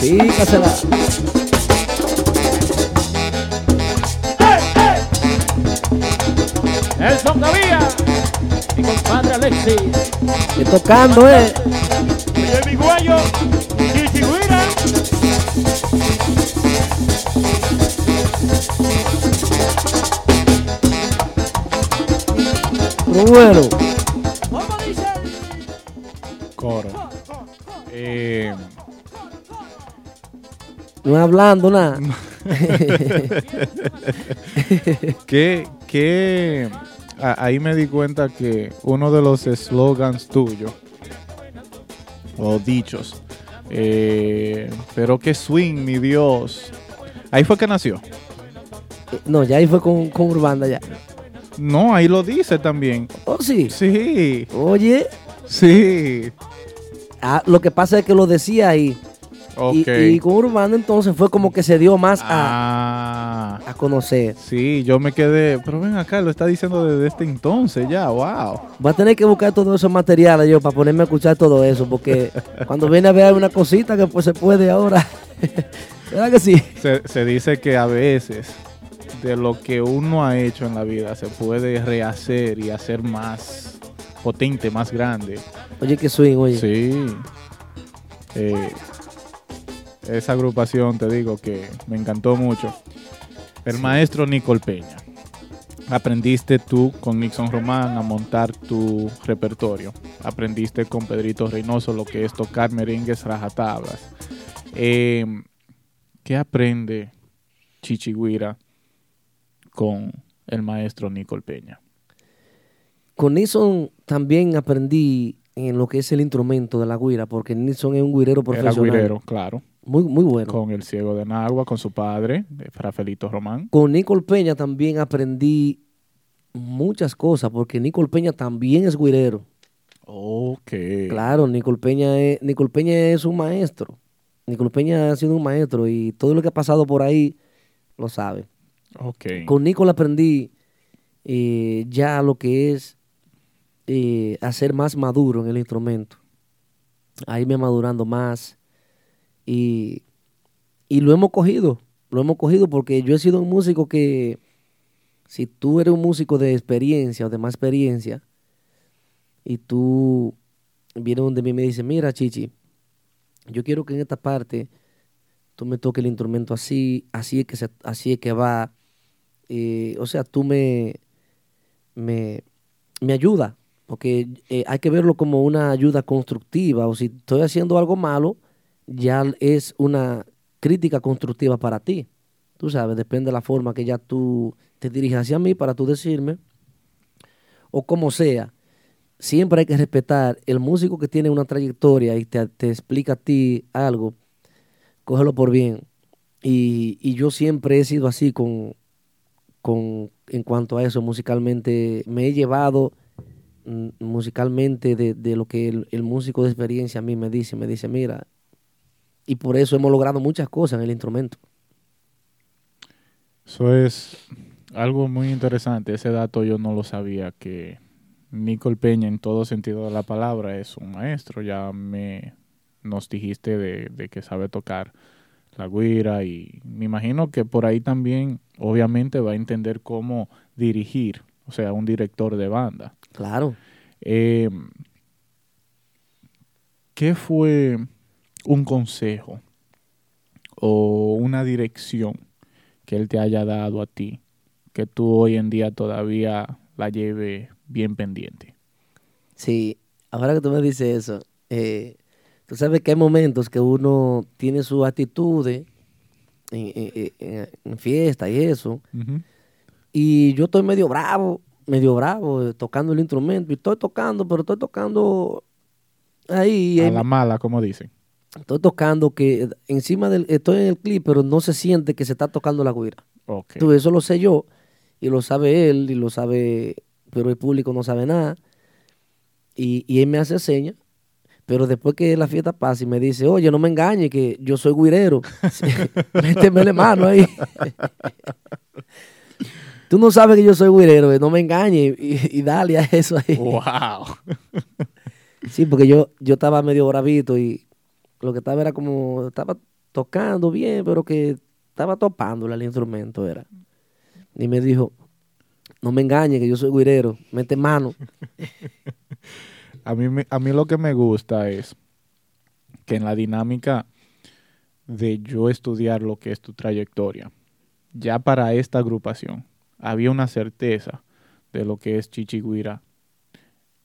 Sí, casela. Nelson Gavía, mi compadre Alexis, Que tocando, eh. y mi Bueno, Coro. Eh, no hablando nada. que, que ahí me di cuenta que uno de los slogans tuyos o dichos, eh, pero que swing, mi Dios. Ahí fue que nació. No, ya ahí fue con, con Urbanda ya. No, ahí lo dice también. Oh, sí. Sí, Oye, sí. ah, lo que pasa es que lo decía ahí. Ok. Y, y con Urbanda entonces fue como que se dio más a, ah, a conocer. sí, yo me quedé. Pero ven acá, lo está diciendo desde este entonces ya, wow. Voy a tener que buscar todos esos materiales yo para ponerme a escuchar todo eso, porque cuando viene a ver una cosita que pues se puede ahora. ¿Verdad que sí? Se, se dice que a veces de lo que uno ha hecho en la vida se puede rehacer y hacer más potente, más grande. Oye, que swing, oye. Sí. Eh, esa agrupación, te digo que me encantó mucho. El maestro Nicole Peña. Aprendiste tú con Nixon Román a montar tu repertorio. Aprendiste con Pedrito Reynoso lo que es tocar merengues rajatablas. Eh, ¿Qué aprende Chichiguira con el maestro Nicole Peña? Con Nixon también aprendí en lo que es el instrumento de la guira, porque Nixon es un guirero Era profesional. guirero, claro. Muy, muy bueno. Con el ciego de Nagua, con su padre, eh, Rafaelito Román. Con Nicole Peña también aprendí muchas cosas, porque Nicole Peña también es guirero. Ok. Claro, Nicole Peña es, Nicole Peña es un maestro. Nicole Peña ha sido un maestro y todo lo que ha pasado por ahí lo sabe. Ok. Con Nicole aprendí eh, ya lo que es eh, hacer más maduro en el instrumento. A irme madurando más. Y, y lo hemos cogido. Lo hemos cogido porque yo he sido un músico que, si tú eres un músico de experiencia o de más experiencia, y tú vienes donde mí y me dices, mira, Chichi, yo quiero que en esta parte tú me toques el instrumento así, así es que, así es que va. Eh, o sea, tú me, me, me ayuda, porque eh, hay que verlo como una ayuda constructiva, o si estoy haciendo algo malo, ya es una crítica constructiva para ti. Tú sabes, depende de la forma que ya tú te diriges hacia mí para tú decirme, o como sea. Siempre hay que respetar el músico que tiene una trayectoria y te, te explica a ti algo, cógelo por bien. Y, y yo siempre he sido así con, con, en cuanto a eso, musicalmente. Me he llevado mm, musicalmente de, de lo que el, músico de experiencia a mí me dice. Me dice, mira, y por eso hemos logrado muchas cosas en el instrumento. Eso es algo muy interesante. Ese dato yo no lo sabía que Nicole Peña en todo sentido de la palabra es un maestro. Ya me nos dijiste de, de que sabe tocar la guira y me imagino que por ahí también obviamente va a entender cómo dirigir, o sea, un director de banda. Claro. Eh, ¿Qué fue un consejo o una dirección que él te haya dado a ti que tú hoy en día todavía la lleve bien pendiente? Sí, ahora que tú me dices eso, eh, tú sabes que hay momentos que uno tiene sus actitudes en, en- fiesta y eso, y yo estoy medio bravo, medio bravo, eh, tocando el instrumento, y estoy tocando, pero estoy tocando ahí, A la mala, como dicen. estoy tocando que encima del, estoy en el clip, pero no se siente que se está tocando la guira. Ok. Tú, eso lo sé yo, y lo sabe él, y lo sabe, pero el público no sabe nada. Y, y él me hace señas, pero después que la fiesta pasa y me dice, oye, no me engañes, que yo soy guirero. Sí, Métemele mano ahí. Tú no sabes que yo soy guirero, eh, no me engañes, y, y dale a eso ahí. ¡Wow! Sí, porque yo, yo estaba medio bravito y lo que estaba era como, estaba tocando bien, pero que estaba topándole al instrumento, era. Y me dijo, no me engañes que yo soy guirero, mete mano. A mí, a mí lo que me gusta es que en la dinámica de yo estudiar lo que es tu trayectoria, ya para esta agrupación, había una certeza de lo que es Chichiguira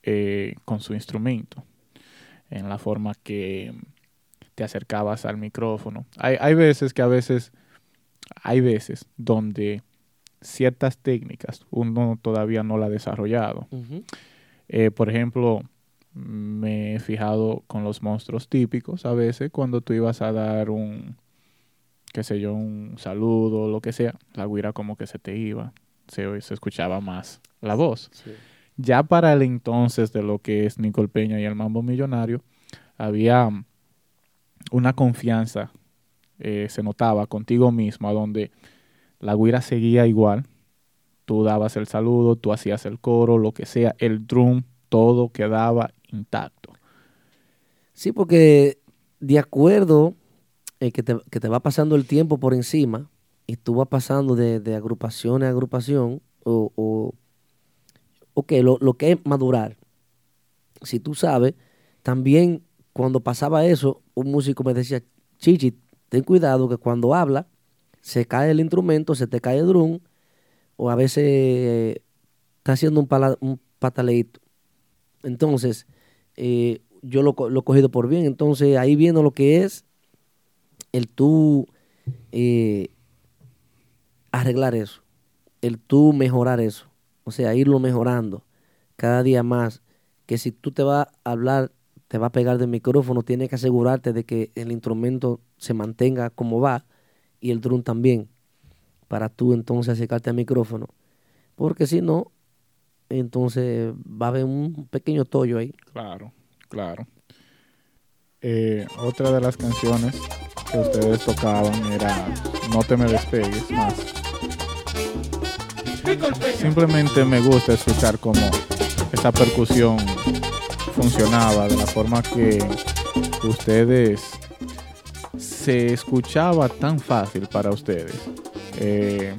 eh, con su instrumento, en la forma que te acercabas al micrófono. Hay, hay veces que a veces, hay veces donde ciertas técnicas uno todavía no la ha desarrollado. Eh, por ejemplo, me he fijado con los monstruos típicos. A veces cuando tú ibas a dar un, qué sé yo, un saludo o lo que sea, la guira como que se te iba, se, se escuchaba más la voz. Ya para el entonces de lo que es Nicole Peña y el Mambo Millonario, había una confianza, eh, se notaba contigo misma, donde la guira seguía igual, tú dabas el saludo, tú hacías el coro, lo que sea, el drum, todo quedaba intacto. Sí, porque de acuerdo eh, que, te, que te va pasando el tiempo por encima y tú vas pasando de, agrupación a agrupación, o, o ok, lo, lo que es madurar. Si tú sabes, también cuando pasaba eso, un músico me decía, Chichi, ten cuidado que cuando habla, se cae el instrumento, se te cae el drum, o a veces eh, está haciendo un, pala- un pataleíto. Entonces, eh, yo lo, lo he cogido por bien. Entonces, ahí viendo lo que es el tú eh, arreglar eso, el tú mejorar eso. O sea, irlo mejorando cada día más. Que si tú te vas a hablar, te va a pegar del micrófono, tienes que asegurarte de que el instrumento se mantenga como va y el drum también, para tú entonces acercarte al micrófono. Porque si no, entonces va a haber un pequeño tollo ahí. Claro, claro. Eh, otra de las canciones que ustedes tocaban era No te me despegues más. Simplemente me gusta escuchar cómo esa percusión funcionaba, de la forma que ustedes se escuchaba tan fácil para ustedes. Eh,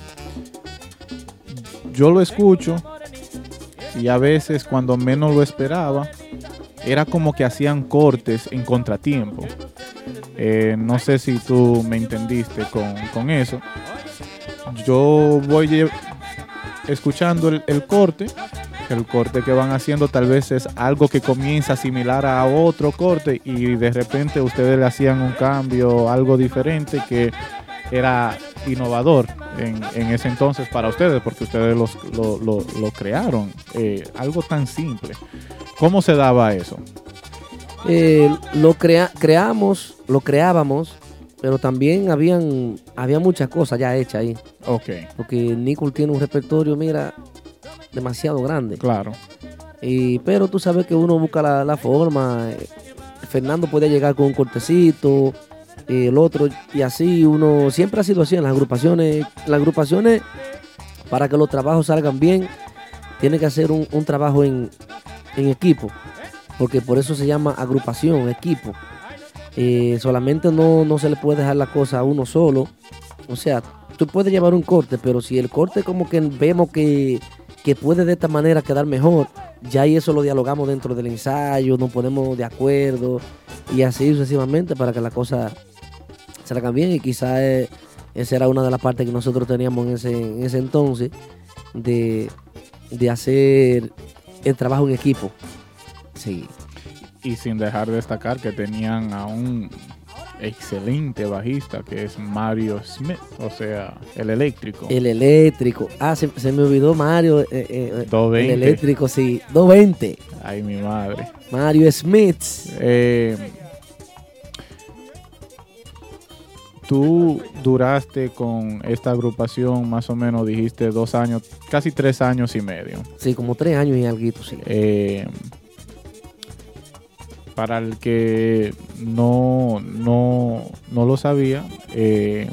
yo lo escucho y a veces cuando menos lo esperaba, era como que hacían cortes en contratiempo. Eh, no sé si tú me entendiste con, con eso. Yo voy escuchando el, el corte. El corte que van haciendo tal vez es algo que comienza similar a otro corte y de repente ustedes le hacían un cambio, algo diferente que era innovador en, en ese entonces para ustedes, porque ustedes los- lo, lo- lo crearon. Eh, algo tan simple. ¿Cómo se daba eso? Eh, lo crea- creamos, lo creábamos, pero también habían, había muchas cosas ya hechas ahí. Ok, Porque Nicole tiene un repertorio, mira, demasiado grande. claro. Y, pero tú sabes que uno busca la, la forma. Fernando puede llegar con un cortecito, el otro, y así uno siempre ha sido así en las agrupaciones. Las agrupaciones, para que los trabajos salgan bien, tiene que hacer un, un trabajo en, en equipo, porque por eso se llama agrupación, equipo. Eh, solamente no, no se le puede dejar la cosa a uno solo. O sea, tú puedes llevar un corte, pero si el corte como que vemos que, que puede de esta manera quedar mejor, ya y eso lo dialogamos dentro del ensayo, nos ponemos de acuerdo y así sucesivamente para que la cosa salga bien y quizás eh, esa era una de las partes que nosotros teníamos en ese, en ese entonces de, de hacer el trabajo en equipo. Sí. Y sin dejar de destacar que tenían a un excelente bajista que es Mario Smith, o sea, el eléctrico. El eléctrico. Ah, se, se me olvidó Mario. eh, eh, 220. El eléctrico, sí. 220. Ay, mi madre. Mario Smith. Eh, tú duraste con esta agrupación más o menos, dijiste dos años, casi tres años y medio. Sí, como tres años y algo, sí. Eh, para el que no, no, no lo sabía, eh,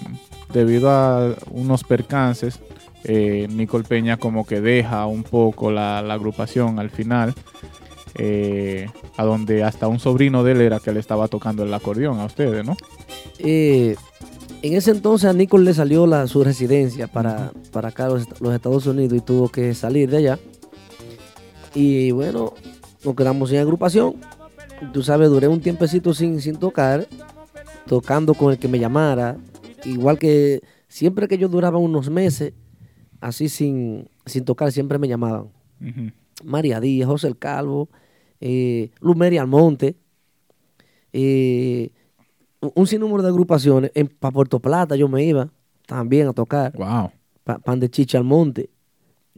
debido a unos percances, eh, Nicole Peña como que deja un poco la, la agrupación al final, eh, a donde hasta un sobrino de él era que le estaba tocando el acordeón a ustedes, ¿no? Eh, en ese entonces a Nicole le salió la, su residencia para, para acá, los, los Estados Unidos, y tuvo que salir de allá. Y bueno, nos quedamos sin agrupación. Tú sabes, duré un tiempecito sin, sin tocar, tocando con el que me llamara. Igual que siempre que yo duraba unos meses, así sin, sin tocar, siempre me llamaban. María Díaz, José el Calvo, eh, Lumeri Almonte, eh, un- sinnúmero de agrupaciones. Para Puerto Plata yo me iba también a tocar, Wow. pa- Pan de Chicha Almonte.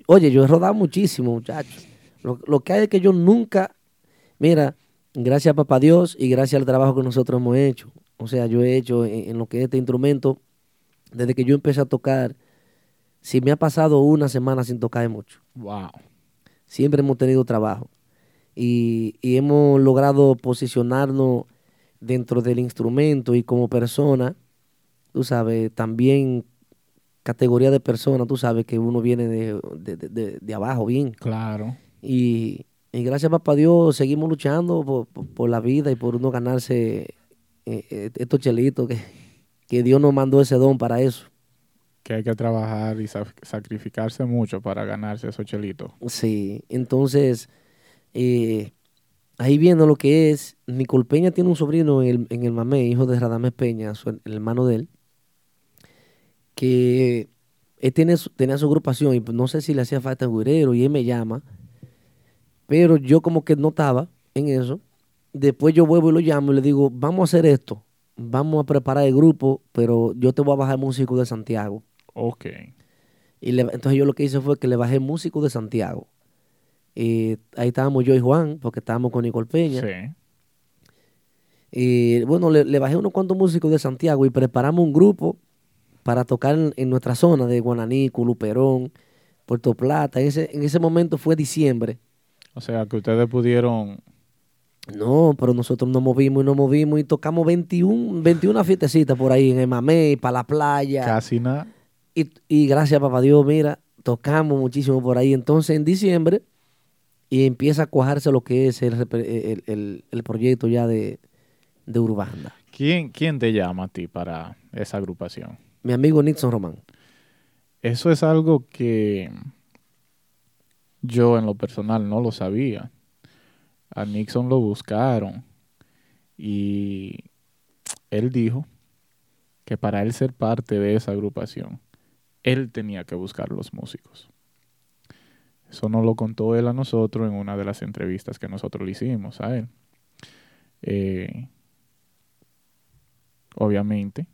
Oye, yo he rodado muchísimo, muchachos. Lo, lo que hay es que yo nunca, mira, gracias a Papá Dios y gracias al trabajo que nosotros hemos hecho. O sea, yo he hecho en, en lo que es este instrumento, desde que yo empecé a tocar, si me ha pasado una semana sin tocar mucho Wow. siempre hemos tenido trabajo y, y hemos logrado posicionarnos dentro del instrumento y como persona, tú sabes, también categoría de persona, tú sabes que uno viene de, de- de- abajo bien. Claro. Y, y gracias a papá Dios seguimos luchando por, por- por la vida y por uno ganarse eh, eh, estos chelitos que, que Dios nos mandó ese don para eso. Que hay que trabajar y sa- sacrificarse mucho para ganarse esos chelitos. Sí, entonces, eh, ahí viendo lo que es, Nicole Peña tiene un sobrino en el, en el Mamé, hijo de Radames Peña, su- el hermano de él, que él tiene, tenía su agrupación y pues, no sé si le hacía falta guirero y él me llama, pero yo como que no estaba en eso. Después yo vuelvo y lo llamo y le digo, vamos a hacer esto, vamos a preparar el grupo, pero yo te voy a bajar músico de Santiago. Ok. Y le- entonces yo lo que hice fue que le bajé músico de Santiago. Y ahí estábamos yo y Juan, porque estábamos con Nicole Peña. Sí. Y bueno, le, le bajé unos cuantos músicos de Santiago y preparamos un grupo para tocar en, en nuestra zona de Guananíco, Luperón, Puerto Plata. En ese, en ese momento fue diciembre. O sea, que ustedes pudieron... No, pero nosotros nos movimos y nos movimos y tocamos 21, 21 fiestecitas por ahí en el Mamey, para la playa. Casi nada. Y, y gracias papá Dios, mira, tocamos muchísimo por ahí. Entonces en diciembre y empieza a cuajarse lo que es el, repre- el, el- el proyecto ya de, de Urbanda. ¿Quién, ¿Quién te llama a ti para esa agrupación? Mi amigo Nixon Román. Eso es algo que yo en lo personal no lo sabía. A Nixon lo buscaron y él dijo que para él ser parte de esa agrupación, él tenía que buscar los músicos. Eso nos lo contó él a nosotros en una de las entrevistas que nosotros le hicimos a él. Eh, obviamente,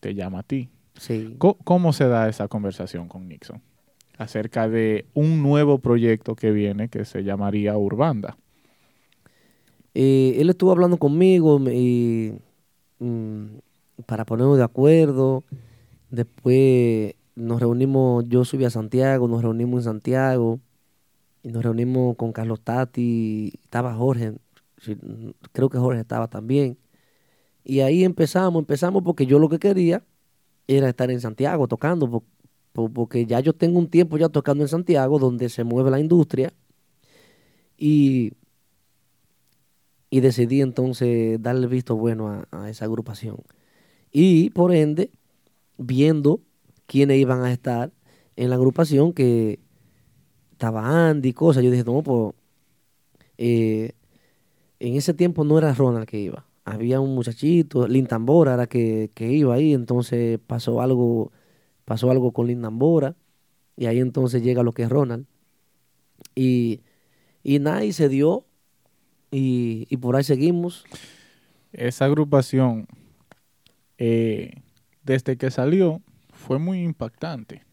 te llama a ti. Sí. ¿Cómo se da esa conversación con Nixon? Acerca de un nuevo proyecto que viene que se llamaría Urbanda. Eh, él estuvo hablando conmigo y, mm, para ponernos de acuerdo. Después nos reunimos, yo subí a Santiago, nos reunimos en Santiago y nos reunimos con Carlos Tati, estaba Jorge, creo que Jorge estaba también. Y ahí empezamos, empezamos porque yo lo que quería era estar en Santiago tocando, po- po- porque ya yo tengo un tiempo ya tocando en Santiago, donde se mueve la industria. Y, y decidí entonces darle visto bueno a, a esa agrupación. Y por ende, viendo quiénes iban a estar en la agrupación, que estaba Andy cosas, yo dije, no, pues eh, en ese tiempo no era Ronald que iba. Había un muchachito, Lin Tambora era que, que iba ahí, entonces pasó algo, pasó algo con Lin Tambora, y ahí entonces llega lo que es Ronald. Y, y nada, y se dio, y, y por ahí seguimos. Esa agrupación, eh, desde que salió, fue muy impactante.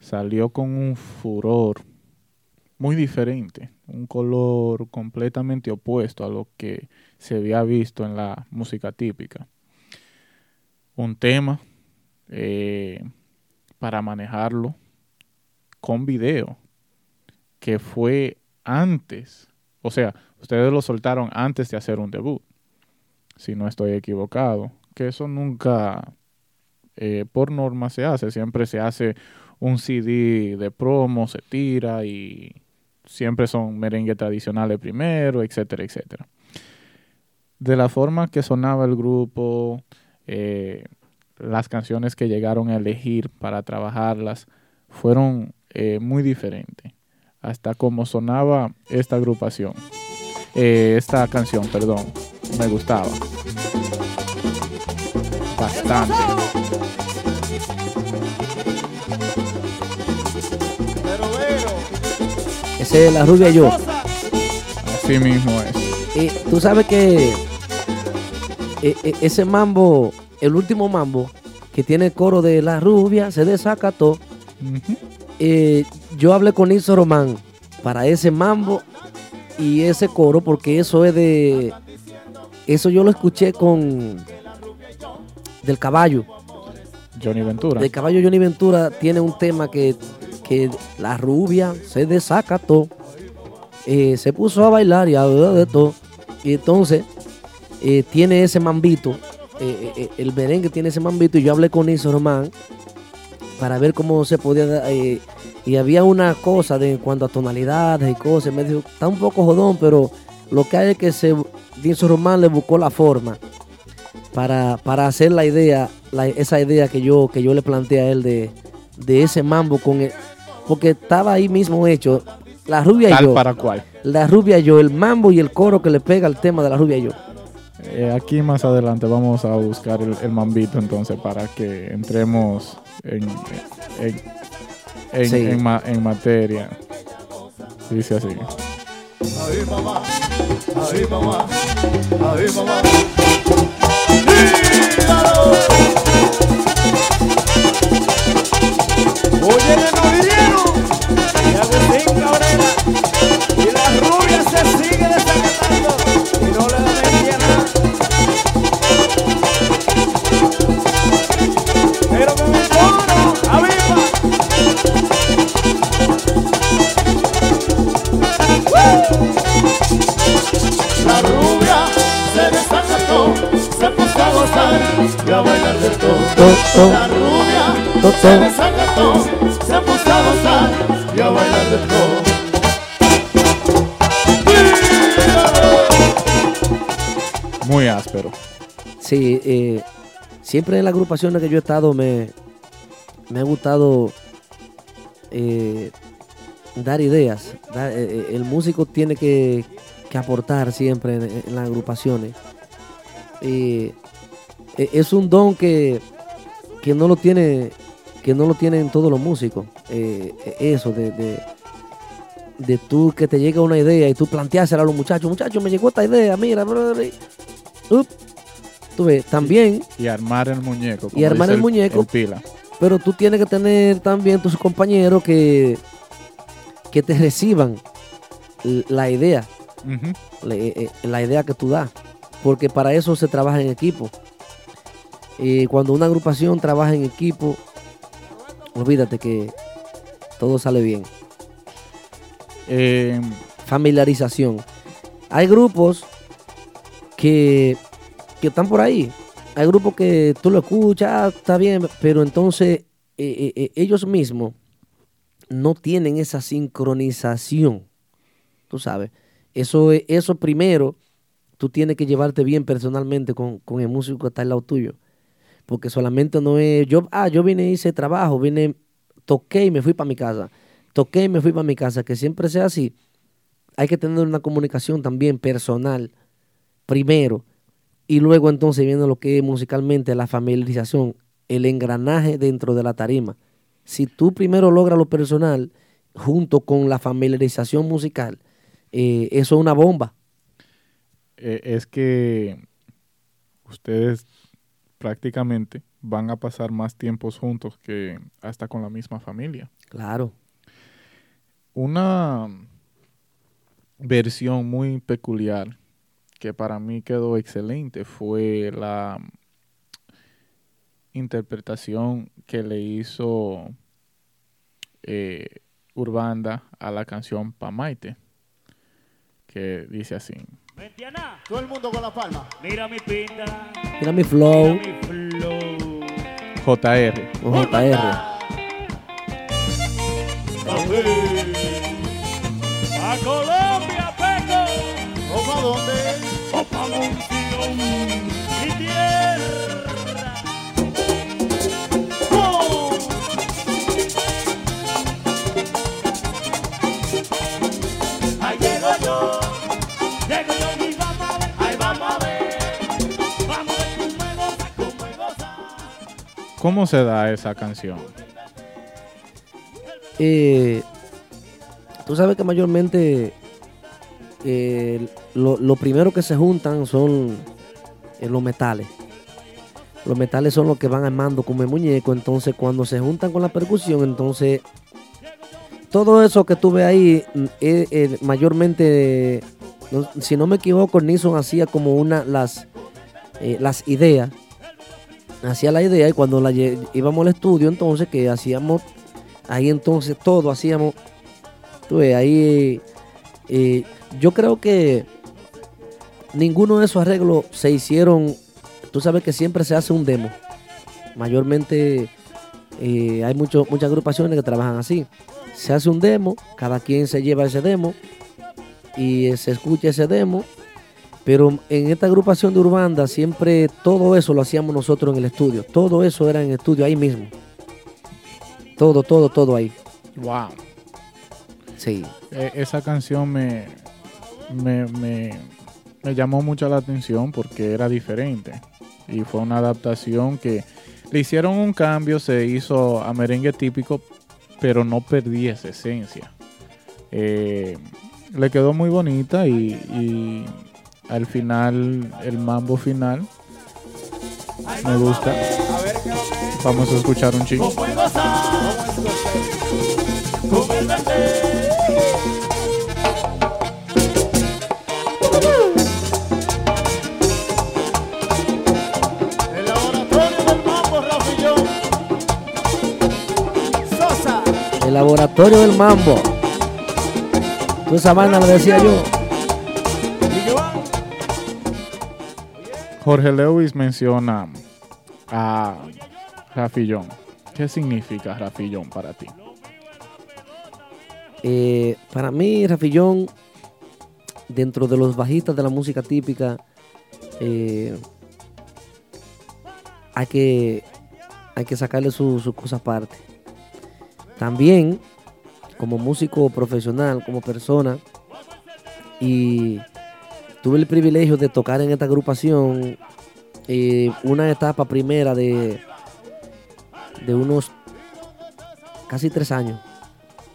Salió con un furor muy diferente, un color completamente opuesto a lo que se había visto en la música típica. Un tema eh, para manejarlo con video, que fue antes, o sea, ustedes lo soltaron antes de hacer un debut, si no estoy equivocado, que eso nunca eh, por norma se hace, siempre se hace un CD de promo, se tira y siempre son merengue tradicionales primero, etcétera, etcétera. De la forma que sonaba el grupo, eh, las canciones que llegaron a elegir para trabajarlas fueron eh, muy diferentes. Hasta como sonaba esta agrupación, eh, esta canción, perdón, me gustaba bastante. La rubia y yo. Así mismo es. Y tú sabes que e- e- ese mambo, el último mambo, que tiene el coro de la rubia, se desacató. Eh, yo hablé con Ilso Román para ese mambo y ese coro, porque eso es de. Eso yo lo escuché con. Del caballo. Johnny Ventura. Del caballo Johnny Ventura tiene un tema que, que la rubia se desacató. eh, se puso a bailar y a de todo. Y entonces eh, tiene ese mambito. eh, eh, el merengue tiene ese mambito. Y yo hablé con Ilso Román para ver cómo se podía. y había una cosa de en cuanto a tonalidades y cosas. Me dijo, está un poco jodón, pero lo que hay es que se, Román le buscó la forma para, para hacer la idea, esa idea que yo, que yo le planteé a él de, de ese mambo con el, porque estaba ahí mismo hecho. La rubia y Tal yo. para cual. La rubia y yo, el mambo y el coro que le pega al tema de la rubia y yo. Eh, aquí más adelante vamos a buscar el, el mambito entonces para que entremos en, en, en, Sí. en ma- en materia. Dice así. Ay mamá, ay mamá, ay mamá. Se sigue desacatando. Y no le da media nada. Pero con el coro, aviva. La rubia se desacató, se puso a gozar y a bailar de todo. To, to, La rubia to, se se puso a gozar y a bailar de todo. Muy áspero. Sí, eh, siempre en las agrupaciones que yo he estado me, me ha gustado eh, dar ideas. dar- eh, el músico tiene que, que aportar siempre en, en las agrupaciones. Y, eh, es un don que, que no lo tiene que no lo tienen todos los músicos. Eh, eh, eso de, de, de tú que te llega una idea y tú planteársela a los muchachos. Muchachos, me llegó esta idea, mira. bla, bla, bla". Up. Tú ves, también Y armar el muñeco. Y armar dice el muñeco. el pila. pero tú tienes que tener también tus compañeros que, que te reciban la idea, la, eh, eh, la idea que tú das, porque para eso se trabaja en equipo. Y cuando una agrupación trabaja en equipo, olvídate que todo sale bien. Eh, Familiarización. Hay grupos que que están por ahí. Hay grupos que tú lo escuchas, ah, está bien, pero entonces eh, eh, eh, ellos mismos no tienen esa sincronización. Tú sabes, eso, es- eso primero, tú tienes que llevarte bien personalmente con, con el músico que está al lado tuyo. Porque solamente no es, yo, ah, yo vine hice trabajo, vine, toqué y me fui para mi casa. Toqué y me fui para mi casa. Que siempre sea así. Hay que tener una comunicación también personal, primero. Y luego entonces viene lo que es musicalmente la familiarización, el engranaje dentro de la tarima. Si tú primero logras lo personal junto con la familiarización musical, eh, eso es una bomba. Eh, es que ustedes prácticamente van a pasar más tiempos juntos que hasta con la misma familia. Claro. Una versión muy peculiar que para mí quedó excelente fue la interpretación que le hizo eh, Urbanda a la canción Pamaite, que dice así. Ventiana, Todo el mundo con la palma. mira mi pinta. Mira mi flow, Mira mi flow. JR. JR. A Colombia, Peco. ¿Cómo a dónde? Opa Monción, mi tierra. ¿Cómo se da esa canción? Eh, tú sabes que mayormente eh, lo, lo primero que se juntan son eh, los metales. Los metales son los que van armando como el muñeco. Entonces, cuando se juntan con la percusión, entonces todo eso que tú ves ahí, mm, eh, mayormente, si no me equivoco, Nixon hacía como una las las ideas. Hacía la idea y cuando la íbamos al estudio, entonces que hacíamos ahí entonces todo hacíamos. Tú ves, ahí eh, yo creo que ninguno de esos arreglos se hicieron. Tú sabes que siempre se hace un demo. Mayormente eh, hay mucho- muchas agrupaciones que trabajan así. Se hace un demo, cada quien se lleva ese demo y se escucha ese demo. Pero en esta agrupación de Urbanda siempre todo eso lo hacíamos nosotros en el estudio. Todo eso era en el estudio ahí mismo. Todo, todo, todo ahí. Wow. Sí. E- esa canción me, me, me, me llamó mucho la atención porque era diferente. Y fue una adaptación que le hicieron un cambio, se hizo a merengue típico, pero no perdí esa esencia. Eh, le quedó muy bonita y, y al final, el mambo final, me gusta. Lo Vamos a escuchar un chingo. El laboratorio del mambo, Rafillón. Sosa. El laboratorio del mambo. Tú esa vaina la decía yo. Jorge Lewis menciona a Rafillón. ¿Qué significa Rafillón para ti? Eh, para mí, Rafillón, dentro de los bajistas de la música típica, eh, hay, que, hay que sacarle su, su cosa aparte. También, como músico profesional, como persona, y tuve el privilegio de tocar en esta agrupación eh, una etapa primera de, de unos casi tres años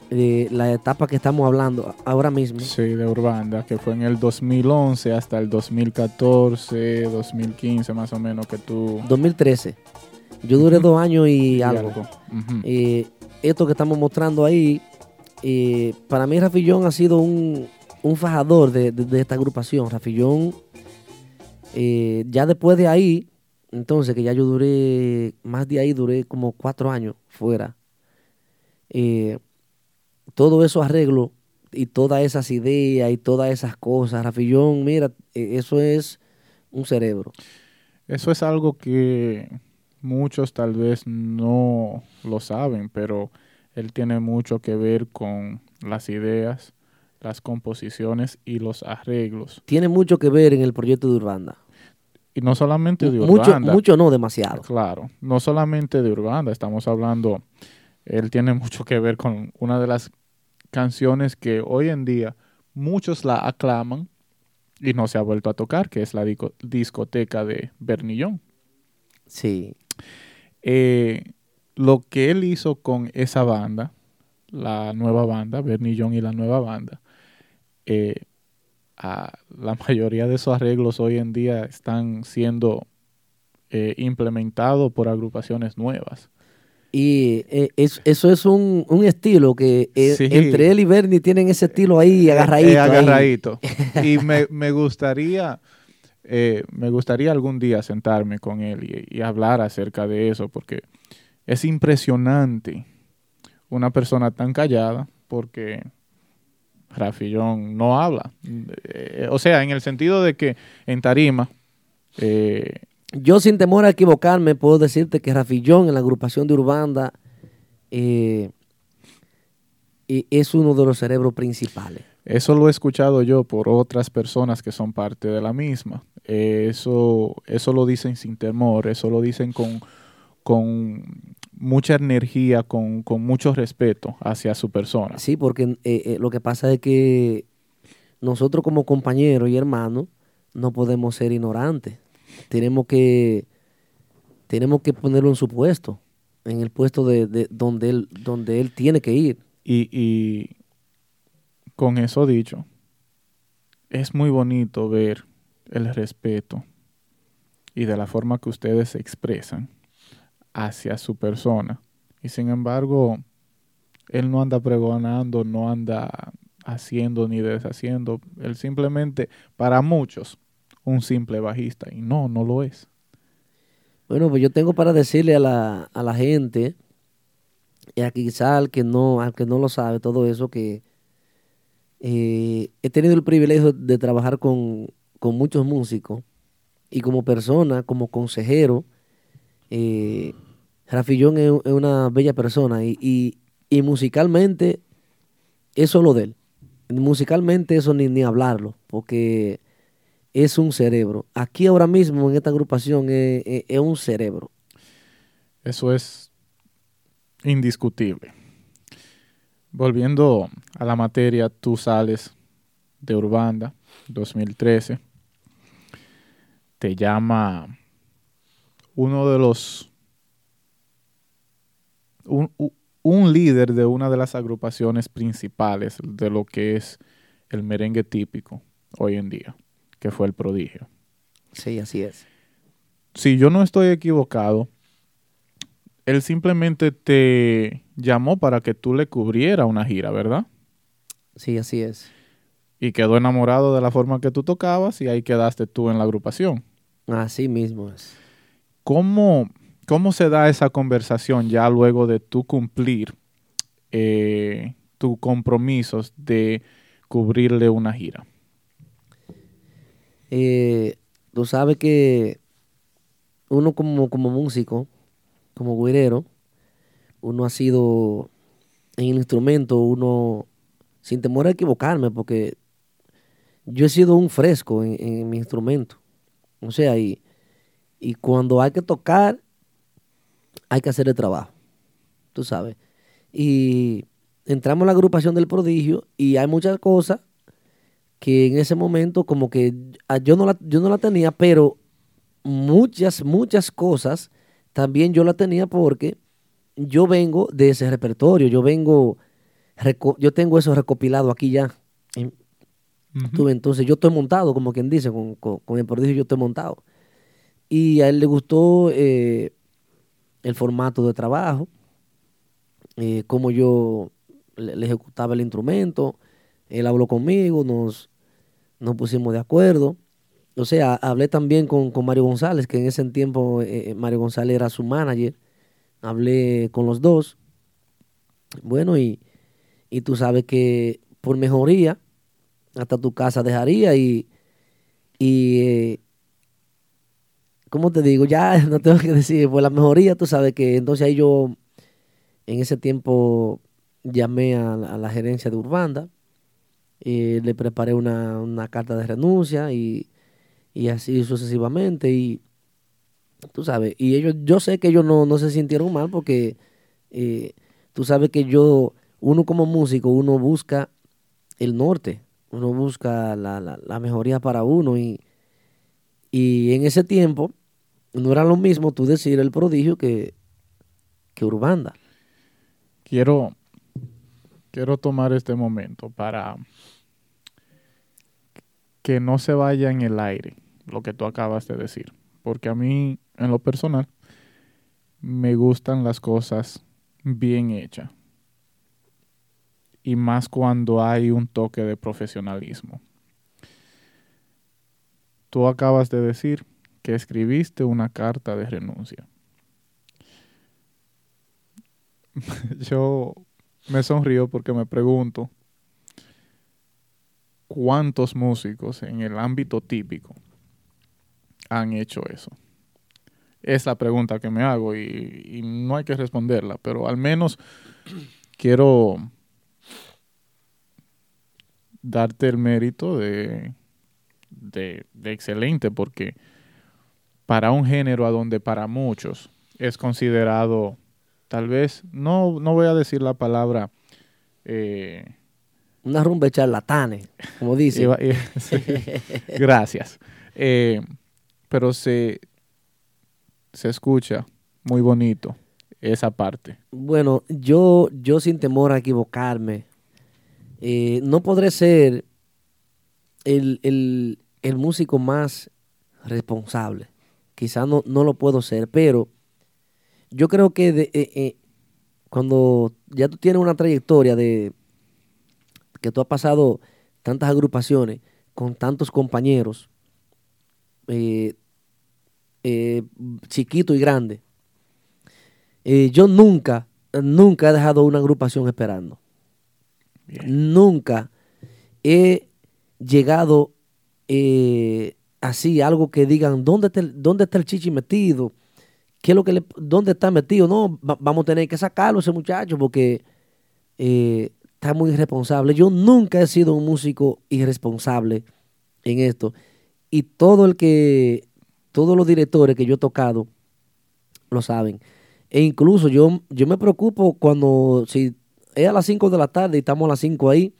la etapa que estamos hablando ahora mismo. Sí, de Urbanda, que fue en el 2011 hasta el 2014, 2015 más o menos que tú... 2013. Yo duré dos años y, y algo. Ujú. Eh, esto que estamos mostrando ahí, eh, para mí Rafillón ha sido un, un fajador de, de- esta agrupación. Rafillón, eh, ya después de ahí, entonces que ya yo duré, más de ahí duré como cuatro años fuera. Eh, todo esos arreglos y todas esas ideas y todas esas cosas, Rafillón, mira, eh, eso es un cerebro. Eso es algo que muchos tal vez no lo saben, pero él tiene mucho que ver con las ideas, las composiciones y los arreglos. Tiene mucho que ver en el proyecto de Urbanda. Y no solamente de Mucho, Urbanda. mucho no, demasiado. Claro, no solamente de Urbanda, estamos hablando, él tiene mucho que ver con una de las canciones que hoy en día muchos la aclaman y no se ha vuelto a tocar, que es la discoteca de Bernillón. Sí. Eh, lo que él hizo con esa banda, la nueva banda, Bernillón y la nueva banda, eh, a- la mayoría de esos arreglos hoy en día están siendo eh, implementados por agrupaciones nuevas. Y eh, es- eso es un, un estilo que eh, Sí. entre él y Bernie tienen ese estilo ahí agarradito. ahí. y me, me gustaría, me gustaría algún día sentarme con él y, y hablar acerca de eso, porque es impresionante una persona tan callada, porque Rafillón no habla. Eh, o sea, en el sentido de que en tarima, eh, Yo sin temor a equivocarme puedo decirte que Rafillón en la agrupación de Urbanda eh, eh, es uno de los cerebros principales. Eso lo he escuchado yo por otras personas que son parte de la misma. Eso, eso lo dicen sin temor, eso lo dicen con, con mucha energía, con, con mucho respeto hacia su persona. Sí, porque eh, eh, lo que pasa es que nosotros como compañeros y hermanos no podemos ser ignorantes. Tenemos que, tenemos que ponerlo en su puesto, en el puesto de, de donde, él, donde él tiene que ir. Y, y con eso dicho, es muy bonito ver el respeto y de la forma que ustedes se expresan hacia su persona. Y sin embargo, él no anda pregonando, no anda haciendo ni deshaciendo. Él simplemente, para muchos, un simple bajista. Y no, no lo es. Bueno, pues yo tengo para decirle a la, a la gente, y a quizá al que no, al que no lo sabe, todo eso, que eh, he tenido el privilegio de trabajar con, con muchos músicos y como persona, como consejero, eh, Rafillón es, es una bella persona y, y- y musicalmente eso es lo de él. Musicalmente eso ni, ni hablarlo, porque es un cerebro. Aquí ahora mismo en esta agrupación es, un cerebro. Eso es indiscutible. Volviendo a la materia, tú sales de Urbanda 2013. Te llama uno de los... Un, un líder de una de las agrupaciones principales de lo que es el merengue típico hoy en día, que fue el prodigio. Sí, así es. si yo no estoy equivocado, él simplemente te llamó para que tú le cubriera una gira, ¿verdad? Sí, así es. Y quedó enamorado de la forma que tú tocabas y ahí quedaste tú en la agrupación. Así mismo es. ¿Cómo, cómo se da esa conversación ya luego de tú cumplir eh, tus compromisos de cubrirle una gira? Eh, tú sabes que uno como, como músico, como güirero, uno ha sido en el instrumento, uno, sin temor a equivocarme, porque yo he sido un fresco en, en mi instrumento. O sea, y, y cuando hay que tocar, hay que hacer el trabajo. Tú sabes. Y entramos en la agrupación del prodigio y hay muchas cosas que en ese momento como que yo no la, yo no la tenía, pero muchas, muchas cosas también yo la tenía porque yo vengo de ese repertorio, yo vengo, yo tengo eso recopilado aquí ya. Entonces yo estoy montado, como quien dice, con, con- con el prodigio yo estoy montado. Y a él le gustó eh, el formato de trabajo, eh, cómo yo le, ejecutaba el instrumento. Él habló conmigo, nos, nos pusimos de acuerdo. O sea, hablé también con, con Mario González, que en ese tiempo eh, Mario González era su manager. Hablé con los dos. Bueno, y, y tú sabes que por mejoría, hasta tu casa dejaría y, y eh, ¿cómo te digo? Ya no tengo que decir, pues la mejoría, tú sabes que entonces ahí yo en ese tiempo llamé a, la- gerencia de Urbanda, le preparé una, una carta de renuncia y, y así sucesivamente y tú sabes, y ellos, yo sé que ellos no, no se sintieron mal porque eh, tú sabes que yo, uno como músico, uno busca el norte, uno busca la, la, la mejoría para uno y, y en ese tiempo no era lo mismo tú decir el prodigio que, que Urbanda. Quiero, quiero tomar este momento para que no se vaya en el aire lo que tú acabas de decir. Porque a mí, en lo personal, me gustan las cosas bien hechas. Y más cuando hay un toque de profesionalismo. Tú acabas de decir que escribiste una carta de renuncia. Yo me sonrío porque me pregunto cuántos músicos en el ámbito típico han hecho eso. Es la pregunta que me hago y, no hay que responderla, pero al menos quiero darte el mérito de, de, de excelente porque para un género a donde para muchos es considerado tal vez, no, no voy a decir la palabra eh, Una rumba de charlatanes, como dice. Sí. Gracias. Eh, pero se, se escucha muy bonito esa parte. Bueno, yo, yo sin temor a equivocarme, eh, no podré ser el, el- el músico más responsable. Quizá no, no lo puedo ser, pero yo creo que de- eh, eh, cuando ya tú tienes una trayectoria de que tú has pasado tantas agrupaciones con tantos compañeros, eh, eh, chiquito y grande, yo nunca, nunca he dejado una agrupación esperando. Bien. Nunca he llegado eh, así, algo que digan, ¿dónde está, el, ¿dónde está el chichi metido? ¿Qué es lo que le, ¿Dónde está metido? No, va- vamos a tener que sacarlo ese muchacho porque eh, está muy irresponsable. Yo nunca he sido un músico irresponsable en esto. Y todo el que, todos los directores que yo he tocado lo saben. E incluso yo, yo me preocupo cuando, si es a las 5 de la tarde y estamos a las 5 ahí,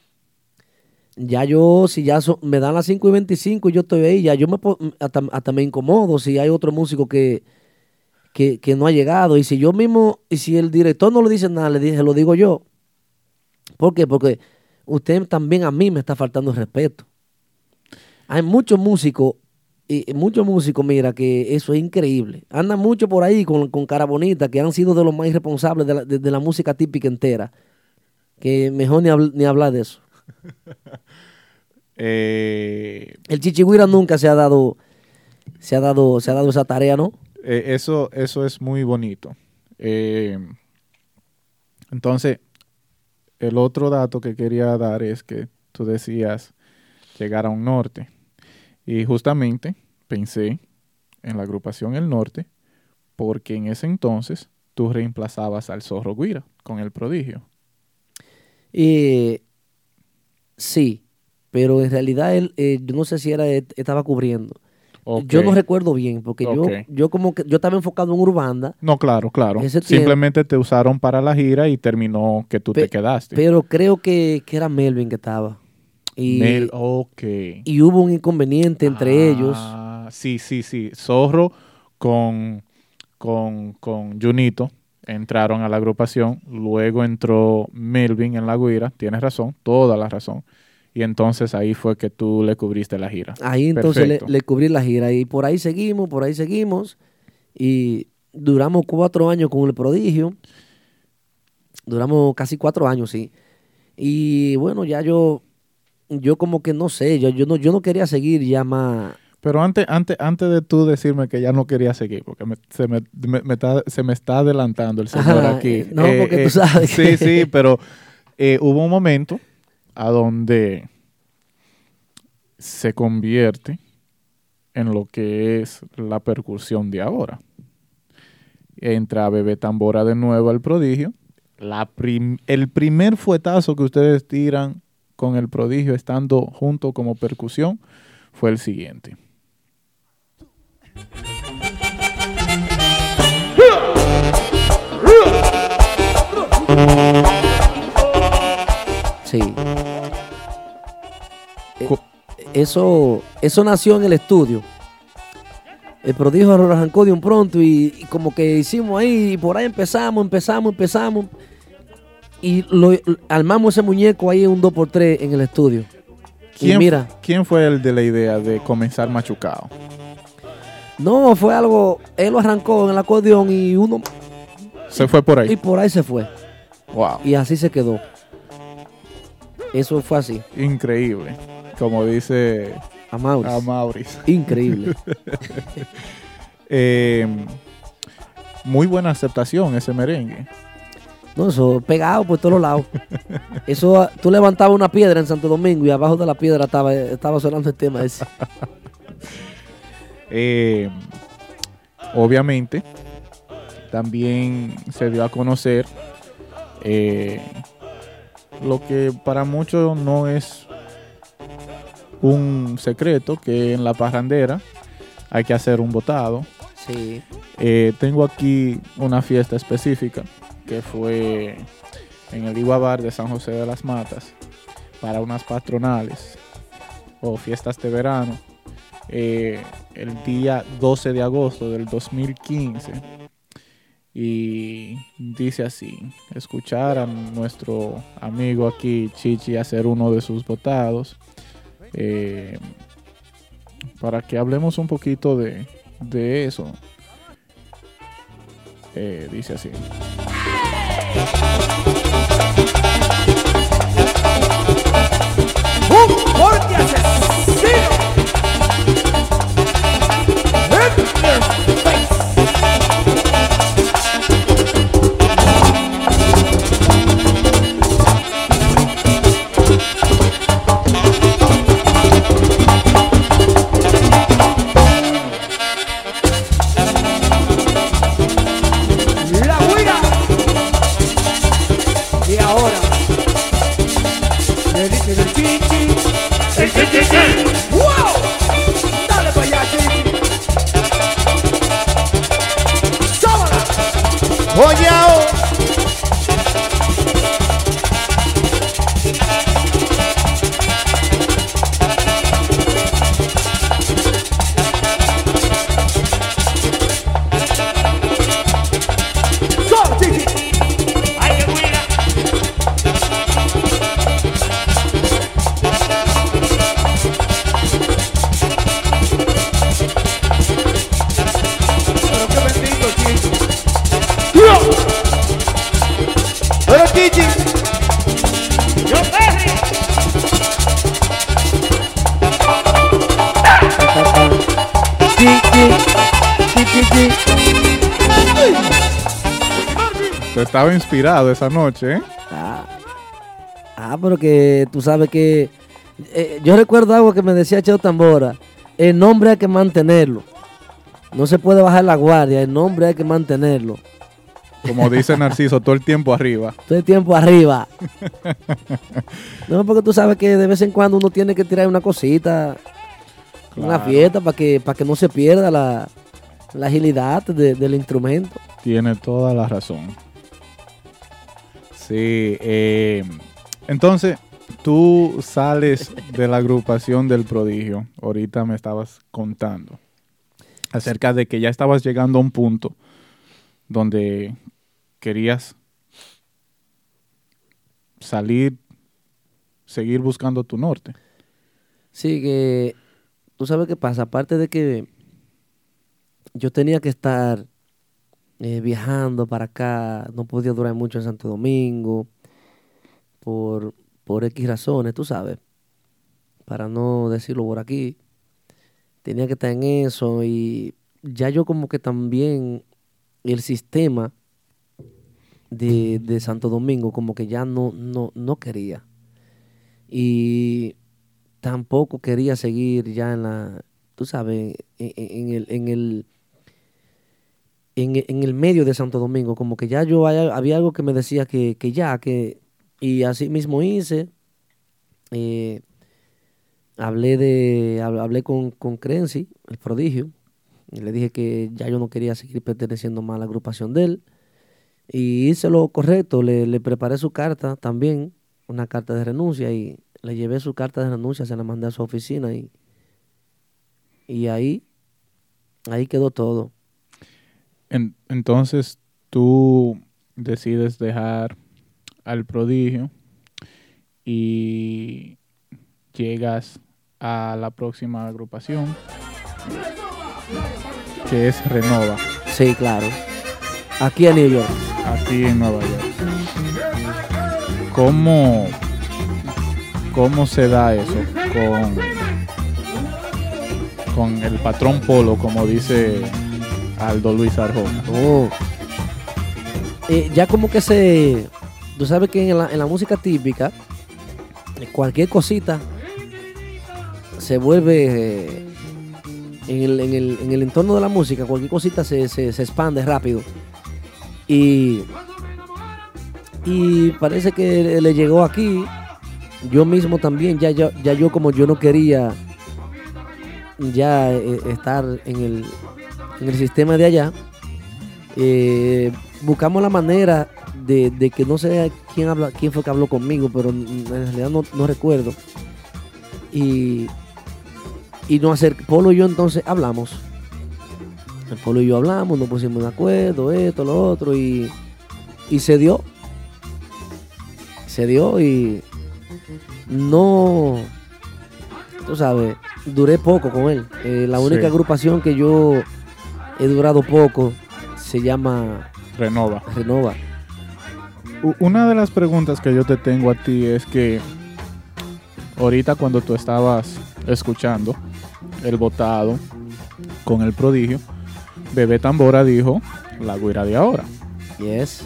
ya yo, si ya me dan las 5 y 25 y yo estoy ahí, ya yo me po- hasta, hasta me incomodo si hay otro músico que, que, que no ha llegado. Y si yo mismo, y si el director no le dice nada, le dije, lo digo yo. ¿Por qué? Porque usted también a mí me está faltando el respeto. Hay muchos músicos, y muchos músicos, mira, que eso es increíble. Andan mucho por ahí con, con cara bonita, que han sido de los más irresponsables de la, de la música típica entera. Que mejor ni, habl- ni hablar de eso. Eh, El chichigüira nunca se ha dado, se ha dado, se ha dado esa tarea, ¿no? eh, eso, eso es muy bonito. Eh, entonces, el otro dato que quería dar es que tú decías llegar a un norte. Y justamente pensé en la agrupación El Norte porque en ese entonces tú reemplazabas al Zorro Guira con el prodigio. Eh, sí, pero en realidad él, eh, yo no sé si era estaba cubriendo. Yo no recuerdo bien, porque yo, yo como que yo estaba enfocado en Urbanda, No, claro, claro. Simplemente te usaron para la gira y terminó que tú Pe- te quedaste. pero creo que, que era Melvin que estaba. Y, Mel- ok. y hubo un inconveniente entre ellos. Ah, Sí, sí, sí. Zorro con, con, con Junito entraron a la agrupación. Luego entró Melvin en la guira. Tienes razón, toda la razón. Y entonces ahí fue que tú le cubriste la gira. Ahí entonces le, le cubrí la gira y por ahí seguimos, por ahí seguimos y duramos cuatro años con el prodigio. Duramos casi cuatro años, sí. Y bueno, ya yo, yo como que no sé, yo, yo no, yo no quería seguir ya más. Pero antes, antes, antes de tú decirme que ya no quería seguir, porque me- se, me, me- me está, se me está adelantando el señor Ajá, aquí. eh, no, porque tú sabes Sí, sí, pero eh, hubo un momento a donde se convierte en lo que es la percusión de ahora. Entra Bebé Tambora de nuevo al prodigio. La prim- el primer fuetazo que ustedes tiran con el prodigio estando junto como percusión fue el siguiente. Sí. Eh, Eso, eso nació en el estudio. El prodigio arrancó de un pronto y, y como que hicimos ahí, y por ahí empezamos, empezamos, empezamos. Y lo, armamos ese muñeco ahí un 2x3 en el estudio. Y ¿Quién, mira, quién fue el de la idea de comenzar machucado? No, fue algo, él lo arrancó en el acordeón y uno, Se fue por y ahí. por ahí se fue. Wow. Y así se quedó. Eso fue así, Increíble. Como dice a Maurice. a Maurice. Increíble. Eh, muy buena aceptación ese merengue. No, eso pegado por todos lados. Eso, tú levantabas una piedra en Santo Domingo y abajo de la piedra estaba, estaba sonando el tema ese. Eh, obviamente, también se dio a conocer eh, lo que para muchos no es un secreto, que en la parrandera hay que hacer un botado. Sí. Eh, tengo aquí una fiesta específica que fue en el Igua Bar de San José de las Matas para unas patronales o fiestas de verano eh, el día 12 de agosto del 2015 y dice así escuchar a nuestro amigo aquí Chichi hacer uno de sus botados eh, para que hablemos un poquito de, de eso eh, dice así. ¡Un In their estaba inspirado esa noche, ¿eh? Ah, ah, pero que tú sabes que... eh, yo recuerdo algo que me decía Cheo Tambora. El nombre hay que mantenerlo. No se puede bajar la guardia. El nombre hay que mantenerlo. Como dice Narciso, todo el tiempo arriba. Todo el tiempo arriba. No, porque tú sabes que de vez en cuando uno tiene que tirar una cosita, una fiesta, para que, para que no se pierda la, la agilidad de- del instrumento. Tiene toda la razón. Sí, eh, entonces tú sales de la agrupación del prodigio. Ahorita me estabas contando acerca de que ya estabas llegando a un punto donde querías salir, seguir buscando tu norte. Sí, que tú sabes qué pasa, aparte de que yo tenía que estar eh, viajando para acá, no podía durar mucho en Santo Domingo, por, por X razones, tú sabes, para no decirlo por aquí, tenía que estar en eso y ya yo como que también el sistema de, de Santo Domingo como que ya no, no, no quería. Y tampoco quería seguir ya en la, tú sabes, en, en el, en el en, en el medio de Santo Domingo, como que ya yo había algo que me decía que, que ya, que, y así mismo hice. eh, hablé de, hab- hablé con, con Crency, el prodigio, y le dije que ya yo no quería seguir perteneciendo más a la agrupación de él. Y hice lo correcto, le, le preparé su carta también, una carta de renuncia, y le llevé su carta de renuncia, se la mandé a su oficina y, y ahí, ahí quedó todo. En- entonces tú decides dejar al prodigio y llegas a la próxima agrupación que es Renova, Sí, claro. Aquí en New York. aquí en Nueva York. ¿Cómo, cómo se da eso con, con el patrón Polo, como dice Aldo Luis Arjona? Oh. Eh, ya como que se... Tú sabes que en la, música típica, eh, cualquier cosita se vuelve... eh, en, el, en, el, en el entorno de la música, cualquier cosita se, expande rápido. Y... Y parece que le- le llegó aquí. Yo mismo también, ya, ya, ya yo como yo no quería ya estar en el, en el sistema de allá, eh, buscamos la manera de, de que no sé quién habla, quién fue que habló conmigo, pero en realidad no, no recuerdo. Y, y nos acer- Polo y yo entonces hablamos. El Polo y yo hablamos, nos pusimos de acuerdo, esto, lo otro, y, y se dio. Se dio y no, tú sabes, duré poco con él. Eh, la única Sí. agrupación que yo he durado poco se llama Renova. Renova. Una de las preguntas que yo te tengo a ti es que ahorita cuando tú estabas escuchando el votado con el prodigio, Bebé Tambora dijo la guira de ahora. Yes.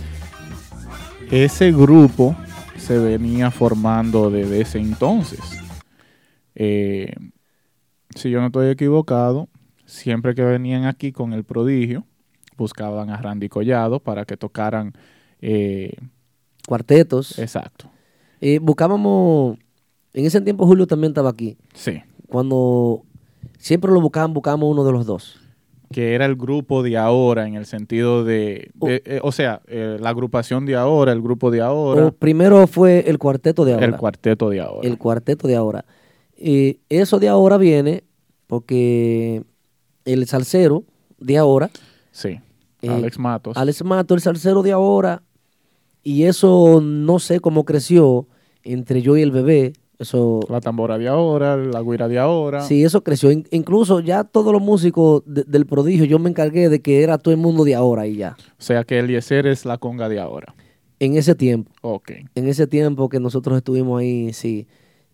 Ese grupo se venía formando desde ese entonces. Eh, si yo no estoy equivocado, siempre que venían aquí con el prodigio, buscaban a Randy Collado para que tocaran. eh, Cuartetos. exacto. Eh, buscábamos, en ese tiempo Julio también estaba aquí. Sí. Cuando siempre lo buscaban, buscábamos uno de los dos. que era el grupo de ahora en el sentido de, Oh. de- eh, o sea, la agrupación de ahora, el grupo de ahora, O primero fue el cuarteto de ahora. el cuarteto de ahora. el cuarteto de ahora. Eso de ahora viene porque el salsero de ahora, sí, eh, Alex Matos. Alex Mato, el salsero de ahora, y eso no sé cómo creció entre yo y el bebé. Eso, la tambora de ahora, la guira de ahora. sí, eso creció. In- incluso ya todos los músicos de- del prodigio, yo me encargué de que era todo el mundo de ahora y ya. O sea que Eliezer es la conga de ahora. En ese tiempo. Ok. en ese tiempo que nosotros estuvimos ahí, sí.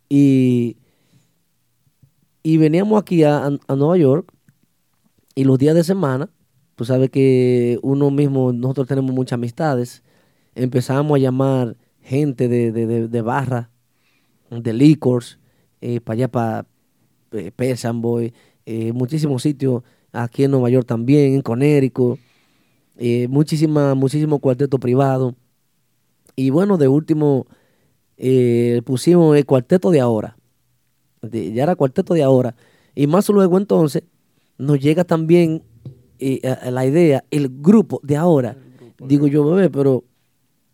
Y, y veníamos aquí a, a- a Nueva York y los días de semana, tú sabes que uno mismo, nosotros tenemos muchas amistades, empezamos a llamar gente de, de, de, barra, de licors, eh, para allá, para eh, eh, muchísimos sitios aquí en Nueva York también, en Connecticut, eh, muchísima, muchísimo cuarteto privado. Y bueno, de último eh, pusimos el cuarteto de ahora. Ya era cuarteto de ahora. Y más luego entonces nos llega también eh, a- a la idea, el grupo de ahora. Digo yo, bebé, pero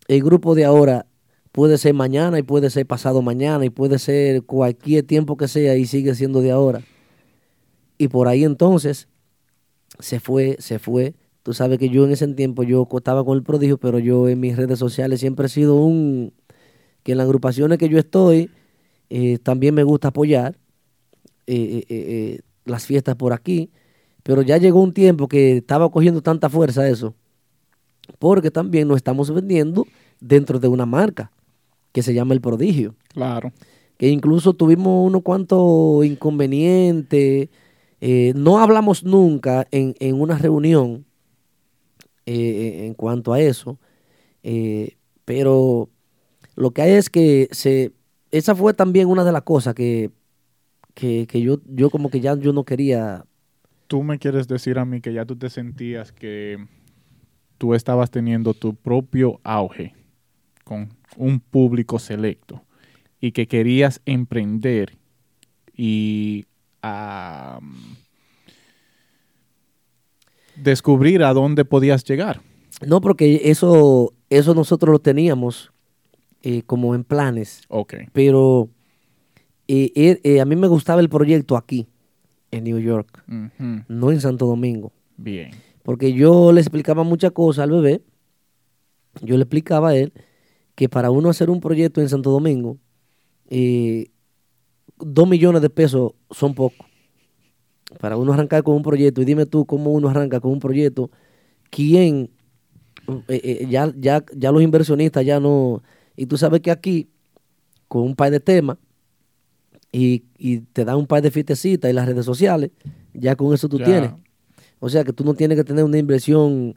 el grupo de ahora puede ser mañana y puede ser pasado mañana y puede ser cualquier tiempo que sea y sigue siendo de ahora. Y por ahí entonces se fue, se fue. Tú sabes que yo en ese tiempo yo estaba con el prodigio, pero yo en mis redes sociales siempre he sido un que en las agrupaciones que yo estoy eh, también me gusta apoyar eh, las fiestas por aquí. Pero ya llegó un tiempo que estaba cogiendo tanta fuerza eso, porque también nos estamos vendiendo dentro de una marca que se llama El Prodigio Claro. que incluso tuvimos unos cuantos inconvenientes. eh, no hablamos nunca en, en una reunión eh, en cuanto a eso, eh, pero lo que hay es que se, esa fue también una de las cosas que, que, que yo, yo como que ya yo no quería. Tú me quieres decir a mí que ya tú te sentías que tú estabas teniendo tu propio auge con un público selecto y que querías emprender y ah, descubrir a dónde podías llegar. No, porque eso, eso nosotros lo teníamos eh, como en planes, Ok. pero eh, eh, eh, a mí me gustaba el proyecto aquí, en New York, no en Santo Domingo. Bien. Porque yo le explicaba muchas cosas al bebé. Yo le explicaba a él que para uno hacer un proyecto en Santo Domingo, eh, dos millones de pesos son pocos. Para uno arrancar con un proyecto, y dime tú cómo uno arranca con un proyecto, ¿quién? eh, eh, ya, ya, ya los inversionistas ya no... Y tú sabes que aquí, con un par de temas, y, y te dan un par de fiestecitas y las redes sociales, ya con eso tú Ya. tienes. O sea que tú no tienes que tener una inversión.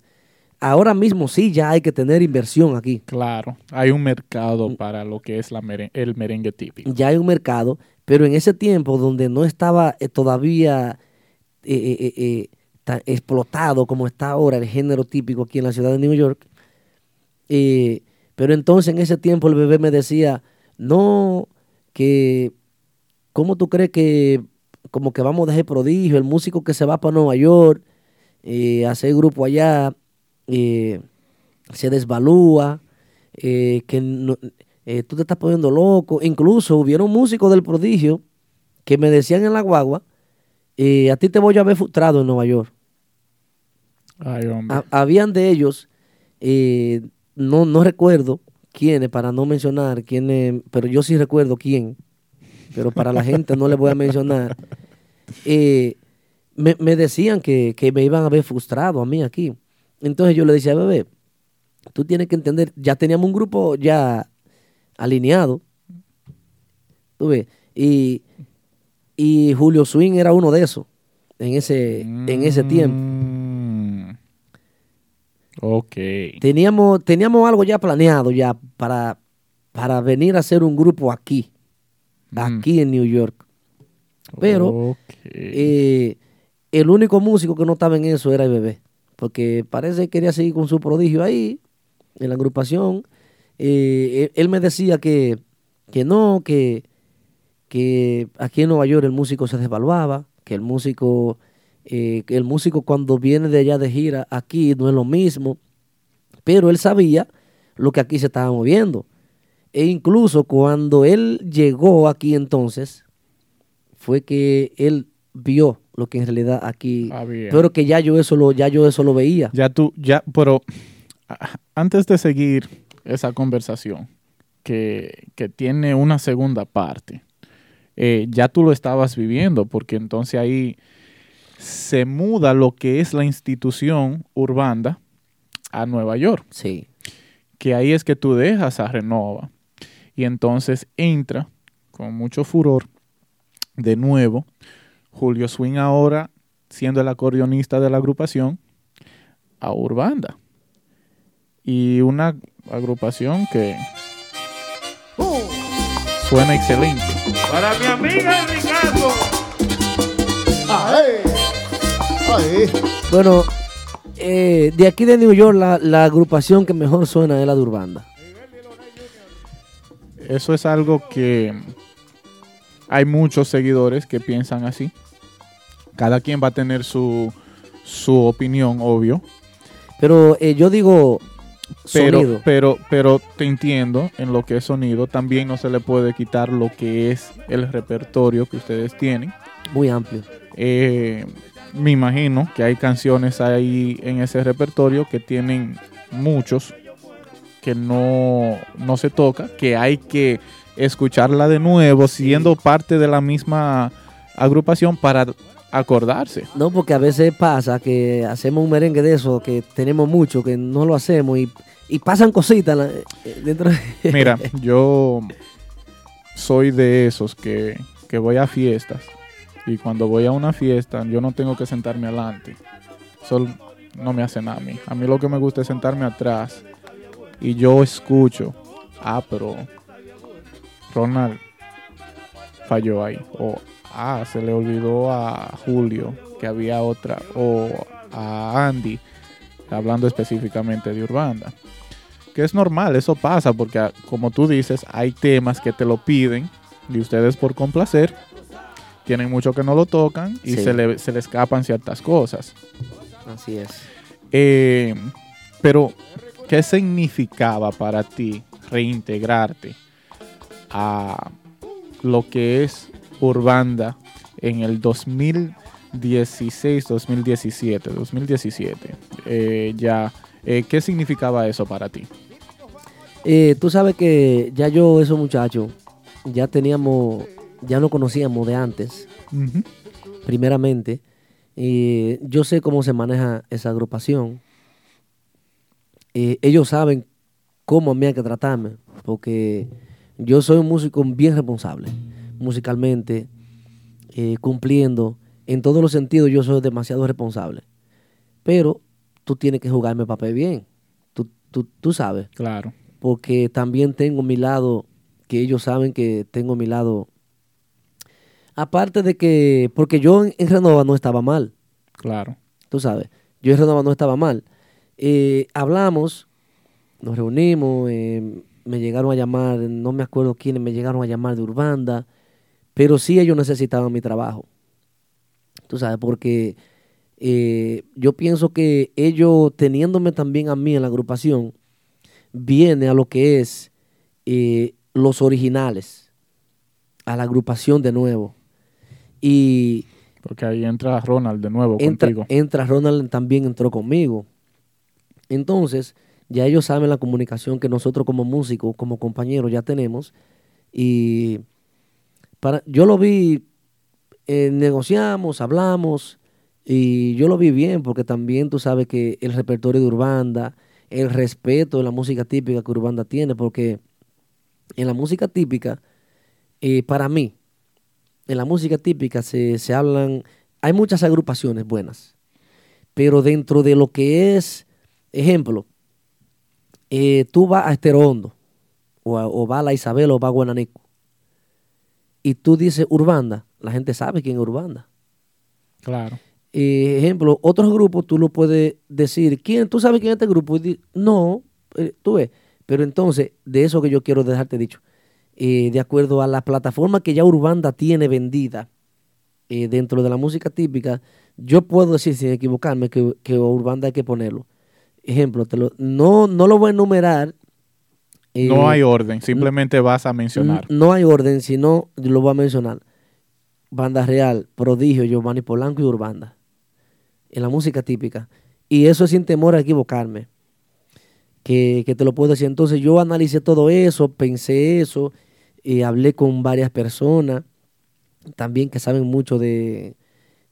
Ahora mismo sí ya hay que tener inversión aquí. Claro, hay un mercado para lo que es la meren- el merengue típico. Ya hay un mercado, pero en ese tiempo donde no estaba eh, todavía eh, eh, eh, tan explotado como está ahora el género típico aquí en la ciudad de New York, pero entonces en ese tiempo el bebé me decía, no, que, ¿cómo tú crees que como que vamos a dejar prodigio, el músico que se va para Nueva York, eh, hacer grupo allá, eh, se desvalúa, eh, que no- eh, tú te estás poniendo loco. Incluso hubieron músicos del prodigio que me decían en la guagua, a ti te voy a ver frustrado en Nueva York. Ay, hombre. Ha- habían de ellos, no, no recuerdo quiénes, para no mencionar quiénes, pero yo sí recuerdo quién, pero para la gente no les voy a mencionar. Eh, me, me decían que, que me iban a ver frustrado a mí aquí. Entonces yo le decía, bebé, tú tienes que entender, ya teníamos un grupo ya alineado, tú ves, y, y Julio Swing era uno de esos en ese, en ese tiempo. Mm. Ok. Teníamos, teníamos algo ya planeado ya para, para venir a hacer un grupo aquí, Mm. aquí en New York. Pero eh, el único músico que no estaba en eso era el bebé, porque parece que quería seguir con su prodigio ahí, en la agrupación. Eh, él, él me decía que, que no, que, que aquí en Nueva York el músico se desvaluaba, que el músico, eh, que el músico cuando viene de allá de gira aquí no es lo mismo, pero él sabía lo que aquí se estaba moviendo. E incluso cuando él llegó aquí entonces, fue que él vio lo que en realidad aquí, Había. pero que ya yo eso lo, ya yo eso lo veía. Ya tú, ya, pero a- antes de seguir esa conversación, que, que tiene una segunda parte, eh, ya tú lo estabas viviendo, porque entonces ahí se muda lo que es la institución urbana a Nueva York, Sí, que ahí es que tú dejas a Renova y entonces entra con mucho furor de nuevo Julio Swing ahora siendo el acordeonista de la agrupación a Urbanda y una agrupación que suena excelente Para mi amiga Ricardo. ¡Ay! ¡Ay! bueno, eh, de aquí de New York la, la agrupación que mejor suena es la de Urbanda. Eso es algo que hay muchos seguidores que piensan así cada quien va a tener su su opinión obvio Pero eh, yo digo pero, sonido. pero, pero te entiendo en lo que es sonido. También no se le puede quitar lo que es el repertorio que ustedes tienen. Muy amplio. Eh, me imagino que hay canciones ahí en ese repertorio que tienen muchos que no, no se toca, que hay que escucharla de nuevo, siendo parte de la misma agrupación para acordarse. No, porque a veces pasa que hacemos un merengue de eso, que tenemos mucho, que no lo hacemos y, y pasan cositas eh, dentro de... Mira, yo soy de esos que, que voy a fiestas y cuando voy a una fiesta yo no tengo que sentarme adelante. Eso no me hace nada a mí. A mí lo que me gusta es sentarme atrás y yo escucho. Ah, pero Ronald falló ahí. O ah, se le olvidó a Julio que había otra, o a Andy, hablando específicamente de Urbanda. Que es normal, eso pasa, porque ah, como tú dices, hay temas que te lo piden y ustedes por complacer tienen mucho que no lo tocan y Sí. se, le, se le escapan ciertas cosas. Así es. Eh, pero, ¿qué significaba para ti reintegrarte a lo que es Urbanda en el 2016, 2017, 2017? Eh, ya, eh, ¿qué significaba eso para ti? Eh, tú sabes que ya yo, esos muchachos, ya teníamos, ya nos conocíamos de antes, primeramente. Eh, yo sé cómo se maneja esa agrupación. Eh, ellos saben cómo a mí hay que tratarme, porque yo soy un músico bien responsable, musicalmente, eh, cumpliendo. En todos los sentidos yo soy demasiado responsable. Pero tú tienes que jugarme el papel bien. Tú, tú, tú sabes Claro, porque también tengo mi lado, que ellos saben que tengo mi lado. Aparte de que, porque yo en, en Renova no estaba mal, claro. tú sabes, yo en Renova no estaba mal. Eh, hablamos, nos reunimos, eh, me llegaron a llamar, no me acuerdo quiénes me llegaron a llamar de Urbanda, pero sí ellos necesitaban mi trabajo, tú sabes, porque eh, yo pienso que ellos teniéndome también a mí en la agrupación, viene a lo que es los originales, a la agrupación de nuevo. Y Porque ahí entra Ronald de nuevo entra, contigo. entra Ronald también entró conmigo. Entonces, ya ellos saben la comunicación que nosotros como músicos, como compañeros ya tenemos. Y para, yo lo vi, eh, negociamos, hablamos, y yo lo vi bien porque también tú sabes que el repertorio de Urbanda, el respeto de la música típica que Urbanda tiene, porque en la música típica, eh, para mí, en la música típica se, se hablan, hay muchas agrupaciones buenas, pero dentro de lo que es, ejemplo, eh, tú vas a Estero Hondo, o, a- o vas a La Isabel o vas a Guananico, y tú dices Urbanda, la gente sabe quién es Urbanda. Claro. Eh, ejemplo, otros grupos tú lo puedes decir, ¿quién? ¿Tú sabes quién es este grupo? Y di- no, eh, tú ves. Pero entonces, de eso que yo quiero dejarte dicho, eh, de acuerdo a la plataforma que ya Urbanda tiene vendida dentro de la música típica, yo puedo decir sin equivocarme que, que Urbanda hay que ponerlo. Ejemplo, te lo- no, no lo voy a enumerar. eh, no hay orden, simplemente vas a mencionar. No hay orden, sino lo voy a mencionar. Banda Real, Prodigio, Giovanni Polanco y Urbanda. En la música típica. Y eso es sin temor a equivocarme. Que, que te lo puedo decir. Entonces yo analicé todo eso, pensé eso, y hablé con varias personas también que saben mucho de,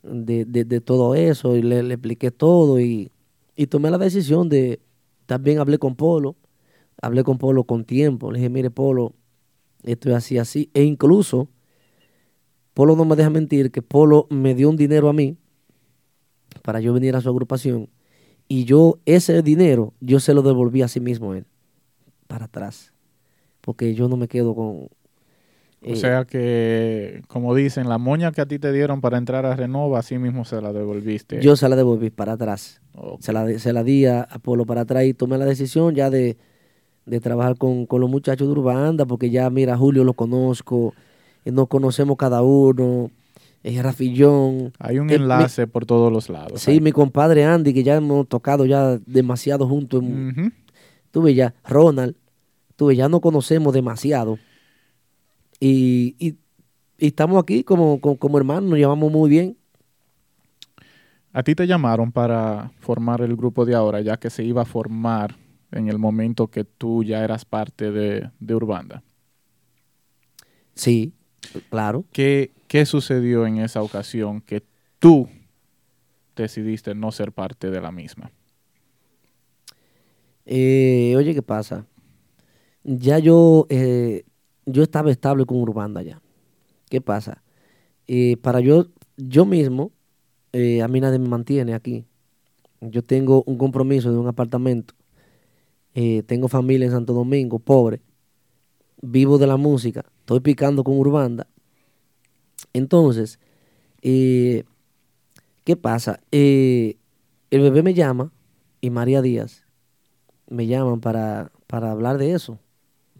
de, de- de todo eso, y le, le expliqué todo, y, y tomé la decisión de, también hablé con Polo, hablé con Polo con tiempo, le dije, mire Polo, esto es así, así, e incluso, Polo no me deja mentir, que Polo me dio un dinero a mí para yo venir a su agrupación, y yo ese dinero, yo se lo devolví a sí mismo él, para atrás, porque yo no me quedo con... O sea que, como dicen, la moña que a ti te dieron para entrar a Renova, así mismo se la devolviste. Yo se la devolví para atrás. Se la, se la di a Apolo para atrás y tomé la decisión ya de, de trabajar con, con los muchachos de Urbanda, porque ya, mira, Julio lo conozco, eh, nos conocemos cada uno, es Rafillón. Hay un Eh, mi- enlace por todos los lados. Sí, mi compadre Andy, que ya hemos tocado ya demasiado juntos. Tuve ya, Ronald, tuve ya nos conocemos demasiado. Y, y, y estamos aquí como, como, como hermanos, nos llevamos muy bien. A ti te llamaron para formar el grupo de ahora, ya que se iba a formar en el momento que tú ya eras parte de, de Urbanda. Sí, claro. ¿Qué, ¿Qué sucedió en esa ocasión que tú decidiste no ser parte de la misma? Eh, oye, ¿qué pasa? Ya yo, eh, yo estaba estable con Urbanda ya. ¿Qué pasa? Eh, para yo, yo mismo, eh, a mí nadie me mantiene aquí. Yo tengo un compromiso de un apartamento. Eh, tengo familia en Santo Domingo, pobre. Vivo de la música. Estoy picando con Urbanda. Entonces, ¿qué pasa? El bebé me llama y María Díaz me llaman para, para hablar de eso,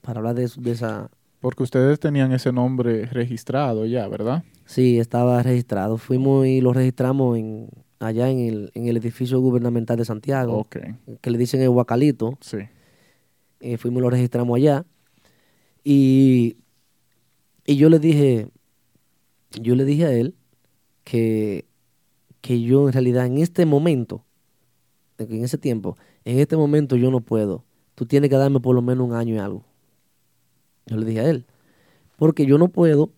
para hablar de, eso- de esa... Porque ustedes tenían ese nombre registrado ya, ¿verdad? Sí, estaba registrado. Fuimos y lo registramos en, allá en el, en el edificio gubernamental de Santiago, que le dicen el Huacalito. sí. Eh, fuimos y lo registramos allá. Y, y yo le dije, yo le dije a él que, que yo en realidad en este momento, en ese tiempo, en este momento yo no puedo. Tú tienes que darme por lo menos un año y algo. Yo le dije a él. Porque yo no puedo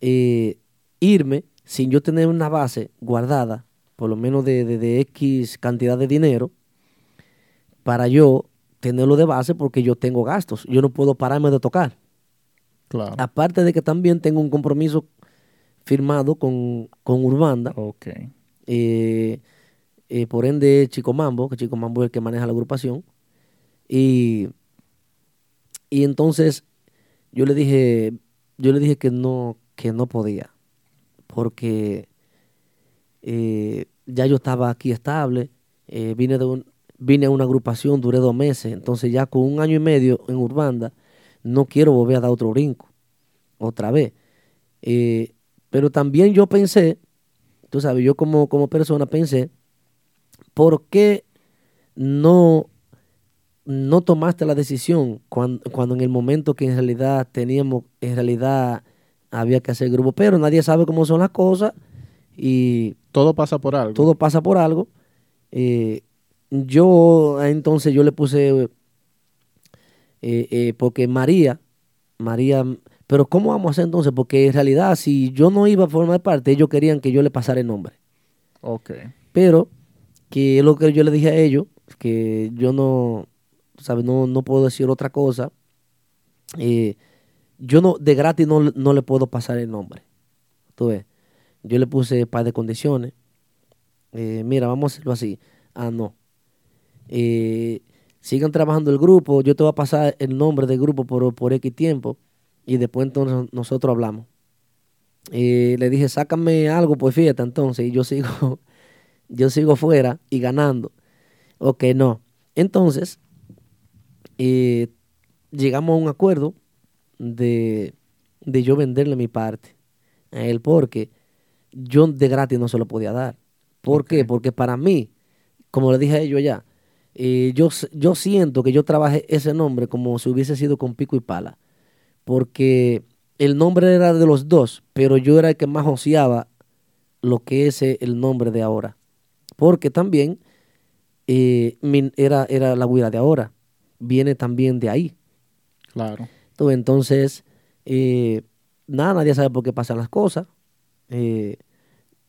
eh, irme sin yo tener una base guardada, por lo menos de, de- de X cantidad de dinero, para yo tenerlo de base porque yo tengo gastos. Yo no puedo pararme de tocar. Claro. Aparte de que también tengo un compromiso firmado con, con Urbanda, Ok. eh, eh, por ende Chico Mambo, que Chico Mambo es el que maneja la agrupación. Y, y entonces yo le dije, yo le dije que no, que no podía, porque eh, ya yo estaba aquí estable, eh, vine a una agrupación, duré dos meses, entonces ya con un año y medio en Urbanda, no quiero volver a dar otro brinco, otra vez. Eh, pero también yo pensé, tú sabes, yo como persona pensé, ¿por qué no, no tomaste la decisión cuando, cuando en el momento que en realidad teníamos, en realidad había que hacer grupo? Pero nadie sabe cómo son las cosas y Todo pasa por algo. todo pasa por algo. Eh, yo entonces yo le puse, eh, eh, porque María, María, pero ¿cómo vamos a hacer entonces? Porque en realidad si yo no iba a formar parte, ellos querían que yo le pasara el nombre. Ok. Pero que es lo que yo le dije a ellos, que yo no, ¿sabes? No, no puedo decir otra cosa. Eh, yo no, de gratis no, no le puedo pasar el nombre. Tú ves, yo le puse par de condiciones. Eh, mira, vamos a hacerlo así. Ah, no. Eh, sigan trabajando el grupo, yo te voy a pasar el nombre del grupo por, por X tiempo y después entonces nosotros hablamos. Le dije, sácame algo, pues fíjate entonces, y yo sigo, yo sigo fuera y ganando. Ok, no. Entonces, eh, llegamos a un acuerdo de, de yo venderle mi parte a él porque yo de gratis no se lo podía dar. ¿Por qué? Porque para mí, como le dije a ellos allá, eh, yo, yo siento que yo trabajé ese nombre como si hubiese sido con pico y pala. Porque el nombre era de los dos, pero yo era el que más ociaba lo que es el nombre de ahora. Porque también eh, mi- era, era la huira de ahora. Viene también de ahí. Claro. Entonces, eh, nada, nadie sabe por qué pasan las cosas. Eh,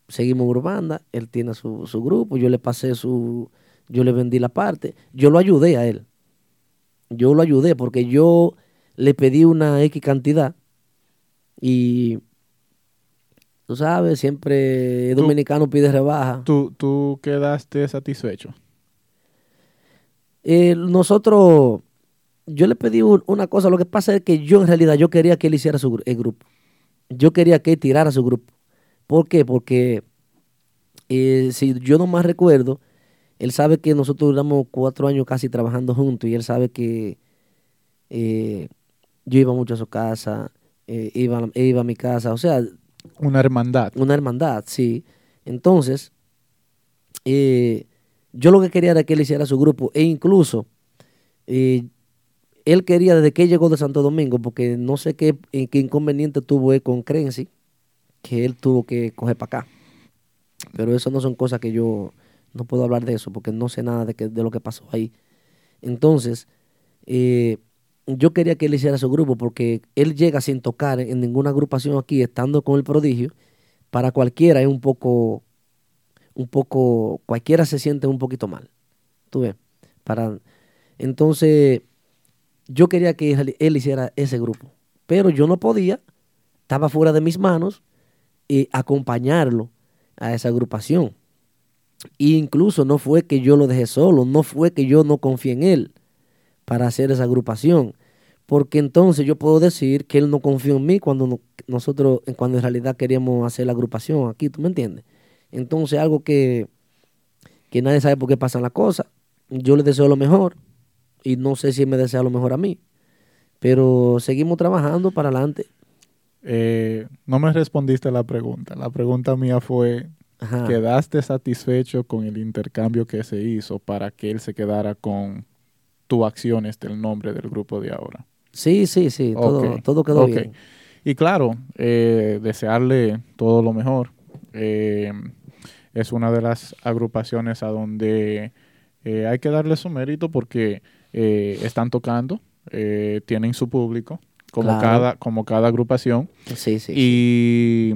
seguimos Urbanda, él tiene su, su grupo, yo le pasé su, yo le vendí la parte, yo lo ayudé a él. Yo lo ayudé porque yo le pedí una X cantidad y tú sabes, siempre el Tú- dominicano pide rebaja. ¿Tú, tú quedaste satisfecho? Eh, nosotros, yo le pedí un- una cosa, lo que pasa es que yo en realidad yo quería que él hiciera su, el grupo. Yo quería que él tirara su grupo. ¿Por qué? Porque eh, si yo no más recuerdo, él sabe que nosotros duramos cuatro años casi trabajando juntos y él sabe que eh, yo iba mucho a su casa, iba, a- iba a mi casa, o sea, Una hermandad. una hermandad, sí. Entonces, eh, yo lo que quería era que él hiciera su grupo e incluso eh, él quería desde que llegó de Santo Domingo, porque no sé qué, inconveniente tuvo él con Crency, que él tuvo que coger para acá. Pero eso no son cosas que yo no puedo hablar de eso, porque no sé nada de, de lo que pasó ahí. Entonces, eh, yo quería que él hiciera su grupo, porque él llega sin tocar en ninguna agrupación aquí, estando con el prodigio, para cualquiera es un poco, un poco, cualquiera se siente un poquito mal. ¿Tú ves? Para, entonces, yo quería que él, él hiciera ese grupo, pero yo no podía, estaba fuera de mis manos, y acompañarlo a esa agrupación. E incluso no fue que yo lo dejé solo, no fue que yo no confié en él para hacer esa agrupación. porque entonces yo puedo decir que él no confió en mí cuando no- nosotros, cuando en realidad queríamos hacer la agrupación aquí, ¿tú me entiendes? Entonces algo que, que nadie sabe por qué pasan las cosas. Yo le deseo lo mejor y no sé si él me desea lo mejor a mí, pero seguimos trabajando para adelante. Eh, no me respondiste a la pregunta. La pregunta mía fue, Ajá. ¿quedaste satisfecho con el intercambio que se hizo para que él se quedara con tu acciones del nombre del grupo de ahora? Sí, sí, sí, todo, todo quedó bien. Y claro, eh, desearle todo lo mejor. Eh, es una de las agrupaciones a donde eh, hay que darle su mérito porque eh, están tocando, eh, tienen su público, como, Claro. cada, como cada agrupación. Sí, sí. y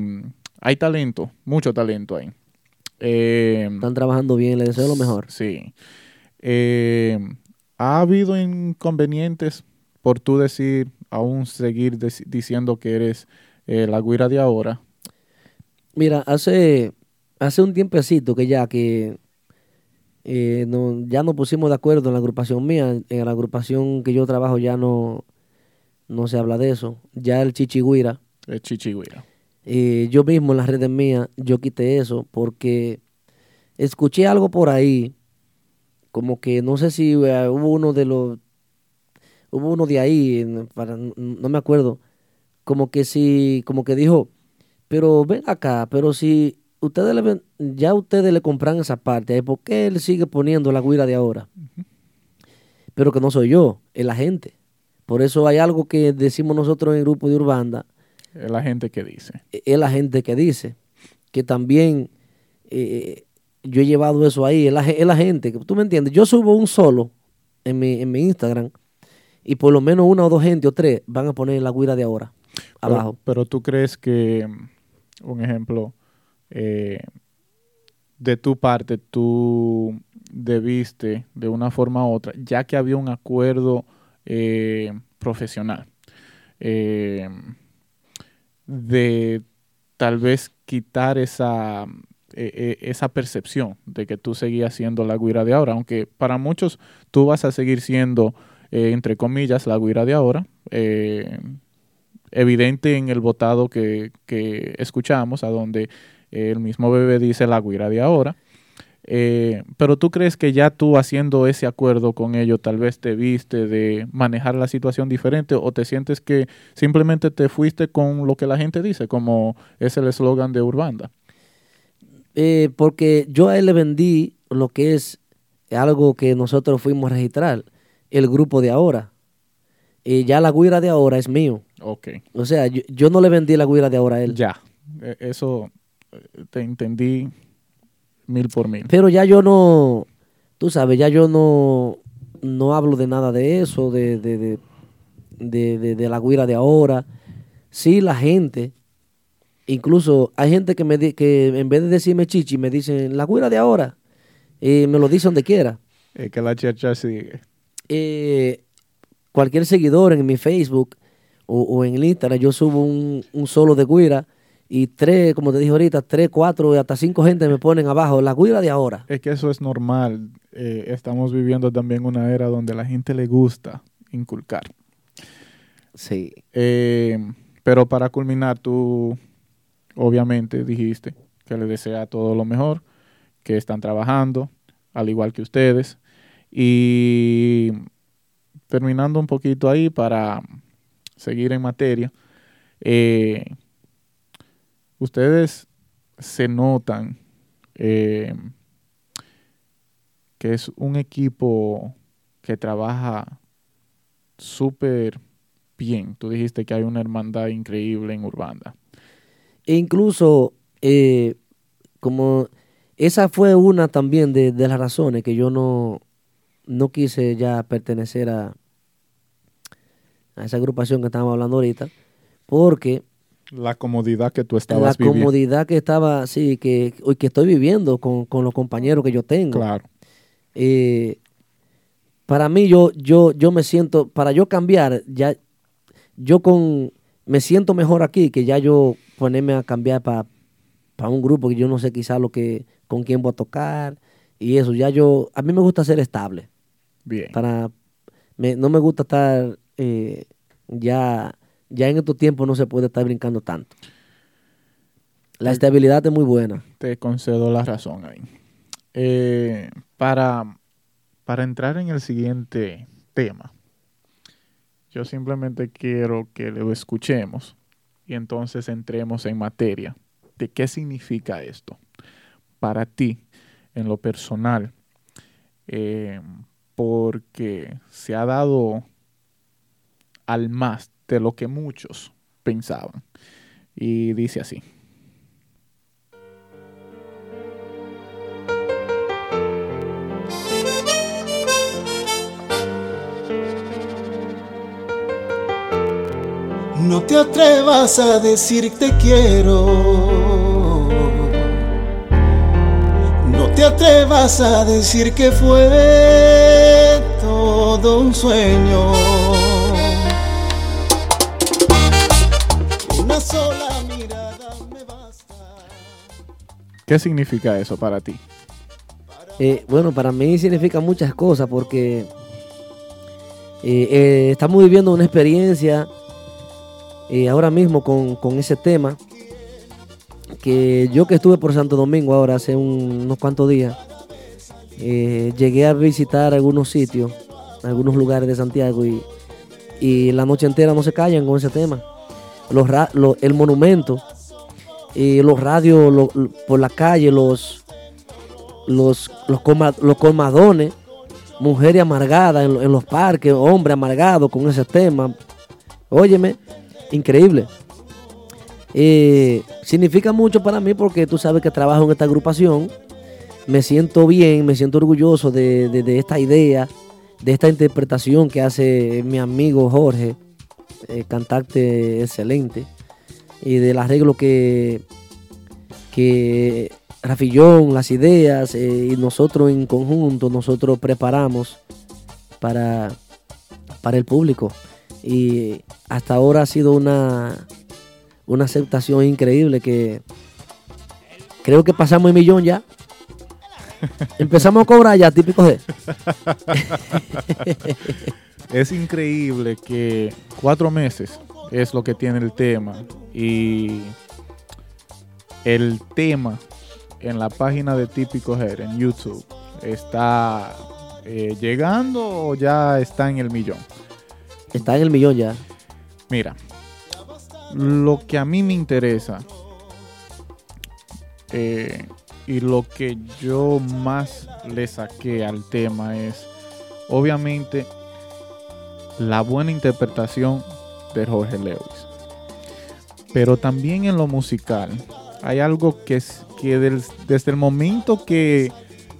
hay talento, mucho talento ahí. Están trabajando bien, le deseo lo mejor. Sí. ¿Ha habido inconvenientes por tú decir, aún seguir diciendo que eres la güira de ahora? Mira, hace, hace un tiempecito que ya que eh, no, ya nos pusimos de acuerdo en la agrupación mía, en la agrupación que yo trabajo ya no, no se habla de eso. Ya el chichigüira, Es chichigüira. eh, yo mismo en las redes mías, yo quité eso porque escuché algo por ahí, como que no sé si eh, hubo uno de los, hubo uno de ahí, para, no, me acuerdo, como que si, como que dijo, pero ven acá, pero si ustedes le ven- ya ustedes le compran esa parte, ¿por qué él sigue poniendo la guira de ahora? Pero que no soy yo, es la gente. Por eso hay algo que decimos nosotros en el grupo de Urbanda, Es la gente que dice. e- es la gente que dice que también eh, yo he llevado eso ahí, es la, es la gente, que tú me entiendes, yo subo un solo en mi, en mi Instagram y por lo menos una o dos gente o tres van a poner la guira de ahora abajo. Pero, tú crees que, un ejemplo, eh, de tu parte, tú debiste de una forma u otra, ya que había un acuerdo eh, profesional, eh, de tal vez quitar esa, eh, eh, esa percepción de que tú seguías siendo la guira de ahora, aunque para muchos tú vas a seguir siendo, entre comillas, la guira de ahora. evidente en el votado que, que escuchamos, a donde el mismo bebé dice la guira de ahora. Eh, pero tú crees que ya tú haciendo ese acuerdo con ellos, tal vez te viste de manejar la situación diferente o te sientes que simplemente te fuiste con lo que la gente dice, como es el eslogan de Urbanda. Eh, porque yo a él le vendí lo que es algo que nosotros fuimos a registrar, el grupo de ahora. Eh, ya la guira de ahora es mío. Ok, O sea, yo, yo no le vendí la guira de ahora a él. ya. Eh, Eso te entendí mil por mil. Pero ya yo no, tú sabes, ya yo no, no hablo de nada de eso, de, de, de, la guira de ahora. Sí, la gente, incluso hay gente que, me di- que en vez de decirme chichi, me dicen la guira de ahora. Y me lo dice donde quiera. Es que la chacha sigue. Eh, cualquier seguidor en mi Facebook o, o en el Instagram, yo subo un, un solo de guira y tres, como te dije ahorita, tres, cuatro y hasta cinco gente me ponen abajo la guira de ahora. Es que eso es normal. Eh, estamos viviendo también una era donde a la gente le gusta inculcar. Sí. Eh, pero para culminar, tú obviamente dijiste que le desea todo lo mejor, que están trabajando, al igual que ustedes. Y terminando un poquito ahí para seguir en materia, eh, ustedes se notan eh, que es un equipo que trabaja súper bien. Tú dijiste que hay una hermandad increíble en Urbanda. E incluso, eh, como esa fue una también de, de las razones que yo no, no quise ya pertenecer a, a esa agrupación que estábamos hablando ahorita, porque La comodidad que tú la estabas viviendo. comodidad que estaba, sí, que, que estoy viviendo con, con los compañeros que yo tengo. Claro. eh, para mí yo, yo, yo me siento, para yo cambiar, ya, yo con, me siento mejor aquí que ya yo ponerme a cambiar para un grupo que yo no sé quizá lo que, con quién voy a tocar y eso, ya yo, a mí me gusta ser estable, Bien. para, me- no me gusta estar eh, Ya, ya en estos tiempos no se puede estar brincando tanto. La estabilidad es muy buena. Te concedo la razón ahí. Eh, para, para entrar en el siguiente tema, yo simplemente quiero que lo escuchemos y entonces entremos en materia de qué significa esto para ti en lo personal, eh, porque se ha dado al más de lo que muchos pensaban. Y dice así. No te atrevas a decir te quiero. No te atrevas a decir que fue todo un sueño. ¿Qué significa eso para ti? Eh, bueno, para mí significa muchas cosas porque eh, eh, estamos viviendo una experiencia ahora mismo con, con ese tema que yo que estuve por Santo Domingo ahora hace un- unos cuantos días, llegué a visitar algunos sitios, algunos lugares de Santiago y, y la noche entera no se callan con ese tema. El monumento, y los radios lo- por la calle, los, los, los, coma- los colmadones, mujeres amargadas en, en los parques, hombres amargados con ese tema. Óyeme, increíble. Eh, significa mucho para mí porque tú sabes que trabajo en esta agrupación. Me siento bien, me siento orgulloso de, de- de esta idea, de esta interpretación que hace mi amigo Jorge, eh, cantante excelente, y del arreglo que, que Rafillón, las ideas eh, y nosotros en conjunto, nosotros preparamos para, para el público. Y hasta ahora ha sido una, una aceptación increíble que creo que pasamos el millón ya. Empezamos a cobrar ya, típico de. Es increíble que cuatro meses es lo que tiene el tema y el tema en la página de Típico Hair en YouTube está eh, llegando o ya está en el millón. Está en el millón ya. Mira, lo que a mí me interesa eh, y lo que yo más le saqué al tema es, obviamente, la buena interpretación de Jorge Lewis. Pero también en lo musical hay algo que, es, que desde el momento que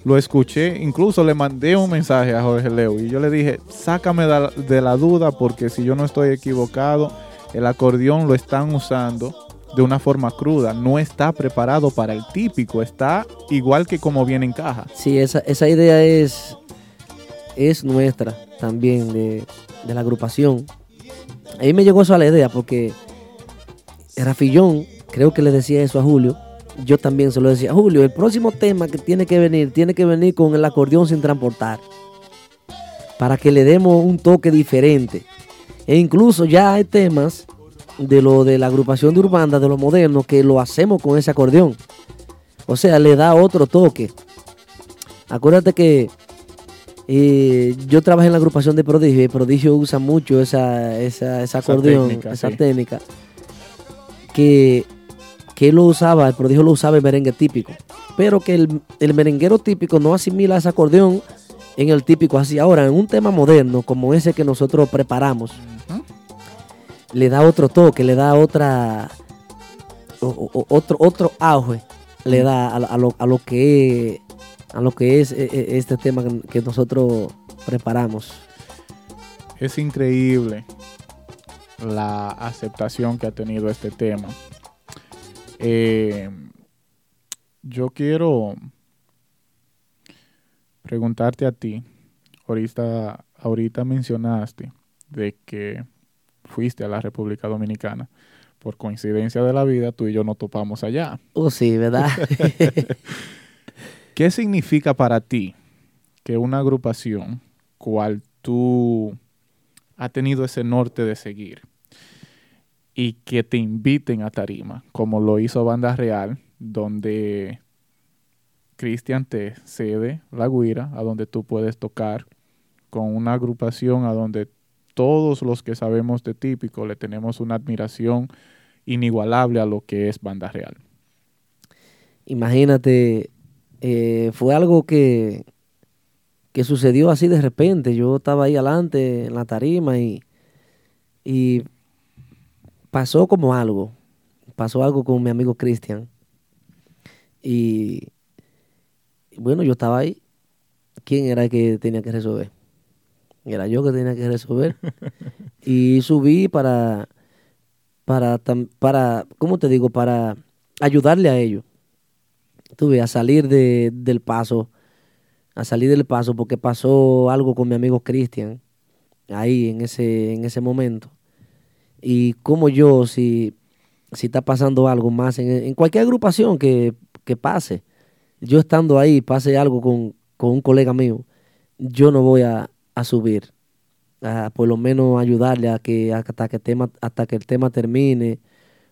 lo escuché, incluso le mandé un mensaje a Jorge Lewis y yo le dije, sácame de la, de la duda porque si yo no estoy equivocado, el acordeón lo están usando de una forma cruda, no está preparado para el típico, está igual que como viene en caja. Sí, esa, esa idea es, es nuestra también de, de la agrupación. Ahí me llegó eso a la idea porque Rafillón, creo que le decía eso a Julio. Yo también se lo decía, Julio, el próximo tema que tiene que venir, tiene que venir con el acordeón sin transportar. Para que le demos un toque diferente. E incluso ya hay temas de lo de la agrupación de Urbanda, de los modernos, que lo hacemos con ese acordeón. O sea, le da otro toque. Acuérdate que eh, yo trabajé en la agrupación de Prodigio y Prodigio usa mucho esa, esa, acordeón, técnica, esa sí. técnica. Que, que él lo usaba, el Prodigio lo usaba en merengue típico. Pero que el, el merenguero típico no asimila ese acordeón en el típico así. Ahora, en un tema moderno como ese que nosotros preparamos, le da otro toque, le da otra o- o- otro otro auge le da a, a lo, a lo que a lo que es eh, eh, este tema que- que nosotros preparamos. Es increíble la aceptación que ha tenido este tema. Eh, yo quiero preguntarte a ti, ahorita, ahorita mencionaste de que fuiste a la República Dominicana. Por coincidencia de la vida, tú y yo nos topamos allá. Oh, sí, ¿verdad? ¿Qué significa para ti que una agrupación cual tú ha tenido ese norte de seguir y que te inviten a tarima, como lo hizo Banda Real, donde Cristian te cede la guira, a donde tú puedes tocar con una agrupación a donde todos los que sabemos de típico le tenemos una admiración inigualable a lo que es Banda Real. Imagínate, eh, fue algo que, que sucedió así de repente. Yo estaba ahí adelante en la tarima y, y pasó como algo. Pasó algo con mi amigo Cristian. Y bueno, yo estaba ahí. ¿Quién era el que tenía que resolver? Era yo que tenía que resolver. y subí para, para, para, ¿cómo te digo? Para ayudarle a ellos. Tuve a salir de- del paso, a salir del paso porque pasó algo con mi amigo Cristian ahí en ese, en ese momento. Y como yo, si, si está pasando algo más en, en cualquier agrupación que, que pase, yo estando ahí, pase algo con, con un colega mío, yo no voy a, a subir, a por lo menos ayudarle a que hasta que, tema, hasta que el tema termine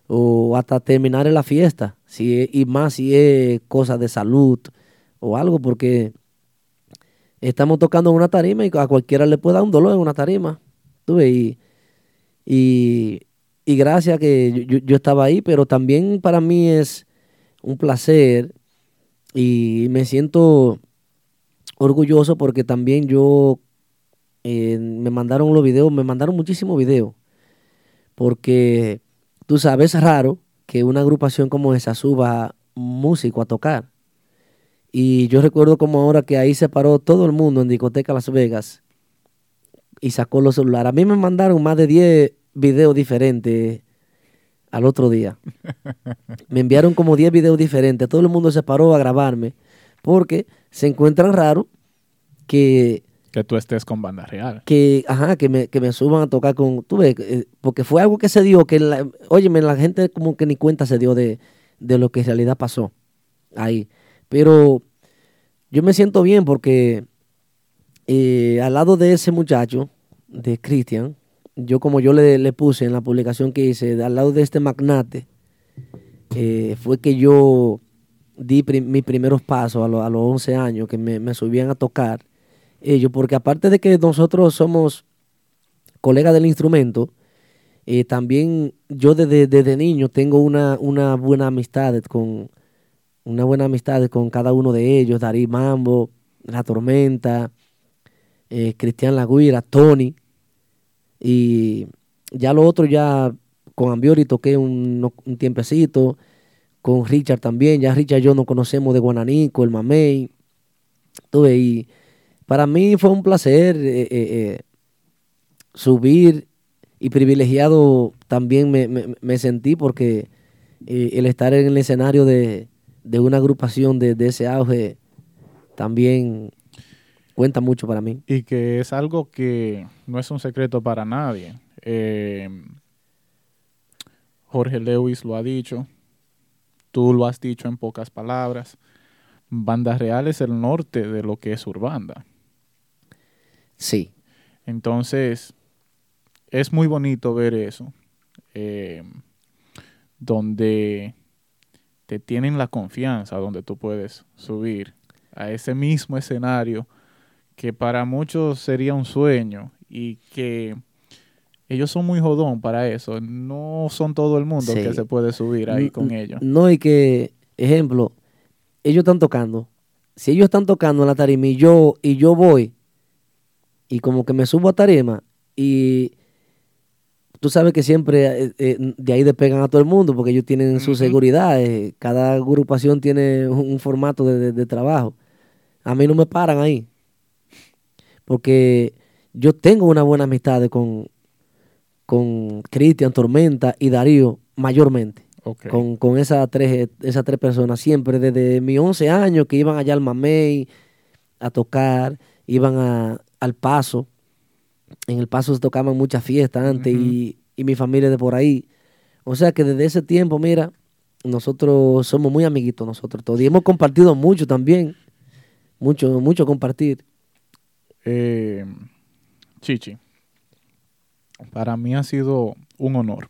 o hasta terminar en la fiesta, si es- y más si es cosa de salud o algo, porque estamos tocando una tarima y a cualquiera le puede dar un dolor en una tarima. Y, y, gracias que yo estaba ahí, pero también para mí es un placer y me siento orgulloso porque también yo eh, me mandaron los videos, me mandaron muchísimos videos, porque tú sabes, es raro que una agrupación como esa suba músico a tocar. Y yo recuerdo como ahora que ahí se paró todo el mundo en Discoteca Las Vegas y sacó los celulares. A mí me mandaron más de 10 videos diferentes al otro día. Me enviaron como 10 videos diferentes. Todo el mundo se paró a grabarme porque se encuentran raro que Que tú estés con Banda Real. que, ajá, que me, que me suban a tocar con, tú eh, porque fue algo que se dio, que, la, óyeme, la gente como que ni cuenta se dio de, de lo que en realidad pasó ahí. Pero yo me siento bien porque eh, al lado de ese muchacho, de Cristian, yo como yo le, le puse en la publicación que hice, al lado de este magnate, eh, fue que yo di mis primeros pasos a, lo- a los 11 años, que me, me subían a tocar ellos, porque aparte de que nosotros somos colegas del instrumento, eh, también yo desde, desde niño tengo una, una buena amistad con una buena amistad con cada uno de ellos, Darí Mambo, La Tormenta, eh, Cristian Laguira, Tony, y ya lo otro ya con Ambiori toqué un, tiempecito, con Richard también, ya Richard y yo nos conocemos de Guananico, el Mamey, tuve y para mí fue un placer eh, eh, eh, subir y privilegiado también me, sentí porque el estar en el escenario de, de una agrupación de, de ese auge también cuenta mucho para mí. Y que es algo que no es un secreto para nadie. Jorge Lewis lo ha dicho, tú lo has dicho en pocas palabras. Banda Real es el norte de lo que es Urbanda. Sí, Entonces, es muy bonito ver eso, eh, donde te tienen la confianza, donde tú puedes subir a ese mismo escenario que para muchos sería un sueño y que ellos son muy jodón para eso. No son todo el mundo Sí. que se puede subir ahí con ellos. No, y que, ejemplo, ellos están tocando. Si ellos están tocando en la tarima y yo, y yo voy y como que me subo a tarima y tú sabes que siempre eh, eh, de ahí despegan a todo el mundo porque ellos tienen su seguridad. eh, cada agrupación tiene un, un formato de, de- de trabajo. A mí no me paran ahí. Porque yo tengo una buena amistad con, con Cristian, Tormenta y Darío mayormente con, con esas tres, esas tres personas, siempre desde mis 11 años que iban allá al Mamey a tocar, iban a- al Paso. En el Paso se tocaban muchas fiestas antes y, y mi familia de por ahí. O sea que desde ese tiempo, mira, nosotros somos muy amiguitos nosotros todos. Y hemos compartido mucho también. Mucho, mucho compartir. Eh, Chichi, para mí ha sido un honor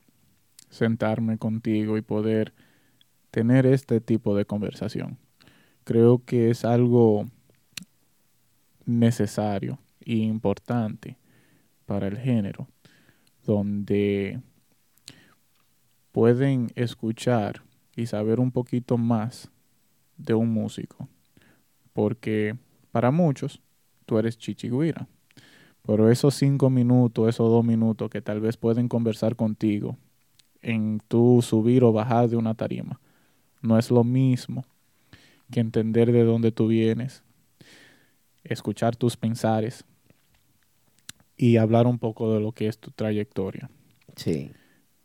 sentarme contigo y poder tener este tipo de conversación. Creo que es algo necesario importante para el género, donde pueden escuchar y saber un poquito más de un músico. Porque para muchos tú eres chichigüira. Pero esos cinco minutos, esos dos minutos que tal vez pueden conversar contigo en tu subir o bajar de una tarima, no es lo mismo que entender de dónde tú vienes, escuchar tus pensares y hablar un poco de lo que es tu trayectoria. Sí.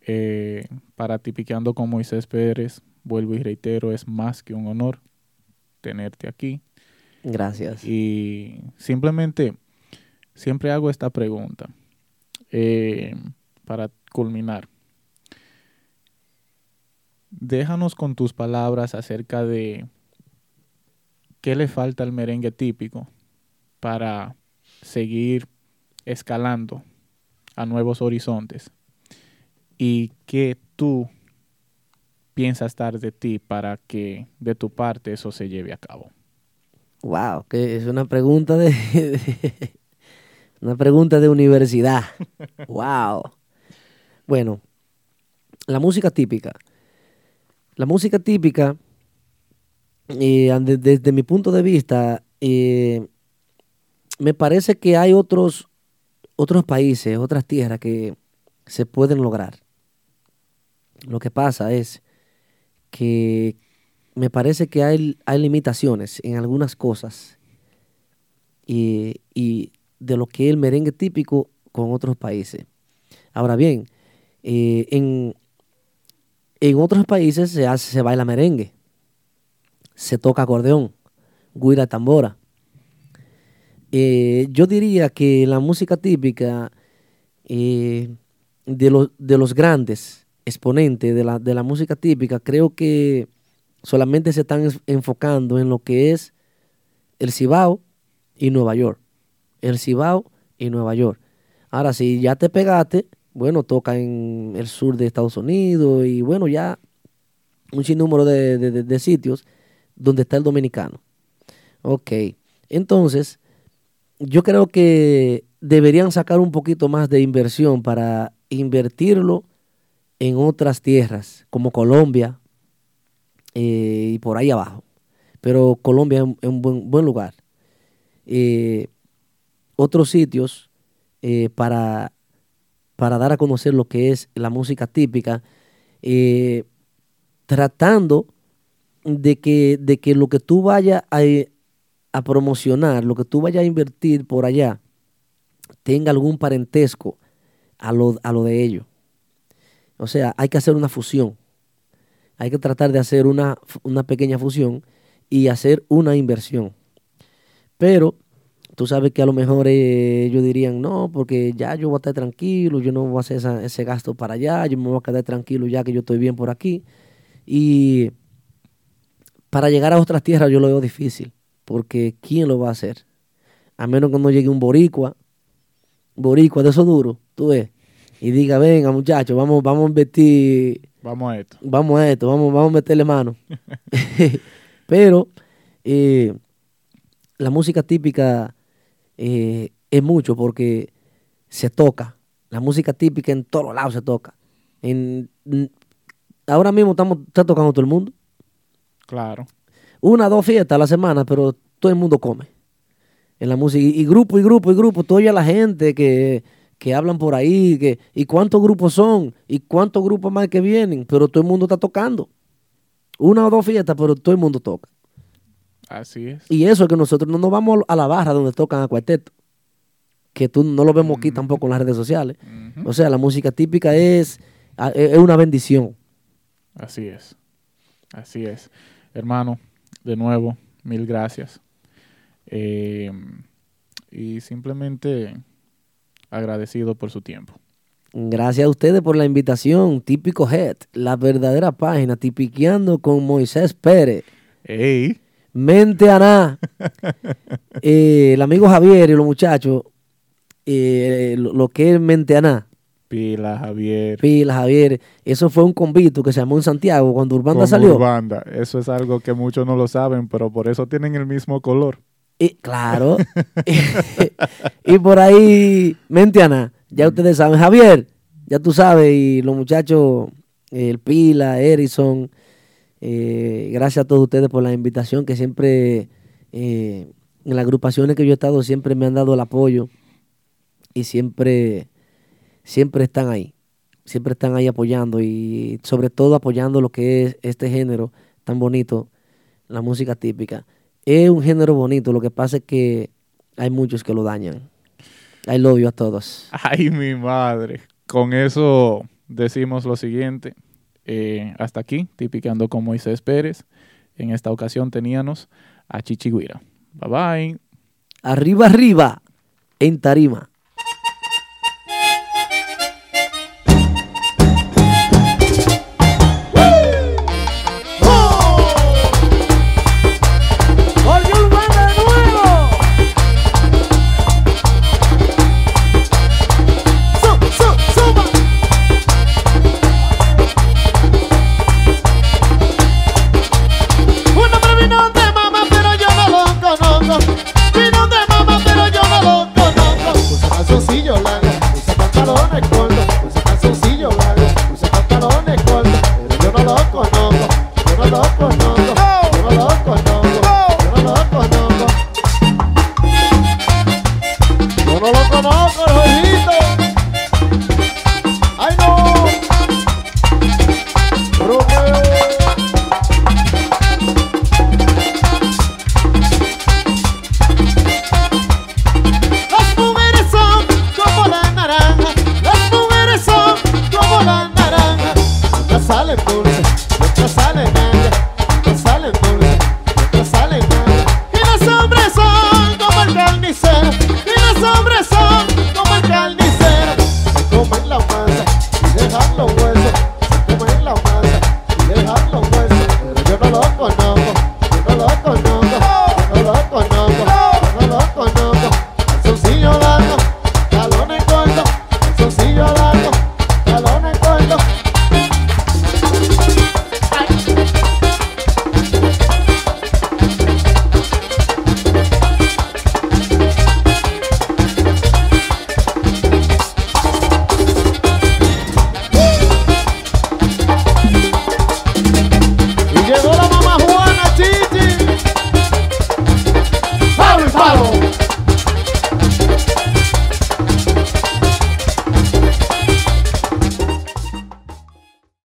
Eh, para Tipiqueando con Moisés Pérez, vuelvo y reitero, es más que un honor tenerte aquí. Gracias. Y simplemente, siempre hago esta pregunta eh, para culminar. Déjanos con tus palabras acerca de qué le falta al merengue típico para seguir escalando a nuevos horizontes y qué tú piensas dar de ti para que de tu parte eso se lleve a cabo. Wow, que es una pregunta de, de- una pregunta de universidad. wow. Bueno, la música típica. La música típica, eh, desde mi punto de vista, eh, me parece que hay otros, otros países, otras tierras que se pueden lograr. Lo que pasa es que me parece que hay, hay limitaciones en algunas cosas y, y de lo que es el merengue típico con otros países. Ahora bien, eh, en, en otros países se, hace, se baila merengue, se toca acordeón, guira tambora. Eh, yo diría que la música típica eh, de, los, de los grandes exponentes de la, de la música típica, creo que solamente se están es- enfocando en lo que es el Cibao y Nueva York. El Cibao y Nueva York. Ahora, si ya te pegaste, bueno, toca en el sur de Estados Unidos y bueno, ya un sinnúmero de- de- de sitios donde está el dominicano. Ok, entonces, yo creo que deberían sacar un poquito más de inversión para invertirlo en otras tierras, como Colombia eh, y por ahí abajo. Pero Colombia es un, buen, lugar. Eh, otros sitios eh, para, para dar a conocer lo que es la música típica, tratando de que, de que lo que tú vayas a, a promocionar, lo que tú vayas a invertir por allá, tenga algún parentesco a lo, a lo de ellos. O sea, hay que hacer una fusión. Hay que tratar de hacer una, una pequeña fusión y hacer una inversión. Pero tú sabes que a lo mejor eh, ellos dirían, no, porque ya yo voy a estar tranquilo, yo no voy a hacer ese gasto para allá, yo me voy a quedar tranquilo ya que yo estoy bien por aquí. Y para llegar a otras tierras yo lo veo difícil, porque ¿quién lo va a hacer? A menos que no llegue un boricua, boricua de eso duro, tú ves, y diga, venga muchachos, vamos, vamos a invertir Vamos a esto. vamos a esto, vamos, vamos a meterle mano. Pero eh, la música típica eh, es mucho porque se toca. La música típica en todos lados se toca. En, ahora mismo estamos, está tocando todo el mundo. Claro. Una, dos fiestas a la semana, pero todo el mundo come en la música. Y, y grupo, y grupo, y grupo. Tú oyes a la gente que, que hablan por ahí, que, y cuántos grupos son, y cuántos grupos más que vienen, pero todo el mundo está tocando. Una o dos fiestas, pero todo el mundo toca. Así es. Y eso es que nosotros no nos vamos a la barra donde tocan a cuarteto, que tú no lo vemos aquí tampoco en las redes sociales. O sea, la música típica es, es una bendición. Así es. Así es. Hermano, de nuevo, mil gracias. Eh, y simplemente agradecido por su tiempo. Gracias a ustedes por la invitación. Típico Head, la verdadera página, tipiqueando con Moisés Pérez. ¡Ey! Mente Aná. Eh, el amigo Javier y los muchachos, eh, lo, lo que es Mente Aná, Pila, Javier. Pila, Javier. Eso fue un convito que se llamó en Santiago cuando Urbanda con salió. Urbanda. Eso es algo que muchos no lo saben, pero por eso tienen el mismo color. Y, claro. y por ahí, Mentiana, ya ustedes saben. Javier, ya tú sabes, y los muchachos, el Pila, Erison, eh, gracias a todos ustedes por la invitación, que siempre, eh, en las agrupaciones que yo he estado, siempre me han dado el apoyo y siempre, siempre están ahí. Siempre están ahí apoyando y sobre todo apoyando lo que es este género tan bonito, la música típica. Es un género bonito, lo que pasa es que hay muchos que lo dañan. I love you a todos. Ay, mi madre. Con eso decimos lo siguiente. Eh, hasta aquí, tipicando con Moisés Pérez. En esta ocasión teníamos a Chichiguira. Bye bye. Arriba, arriba, en tarima.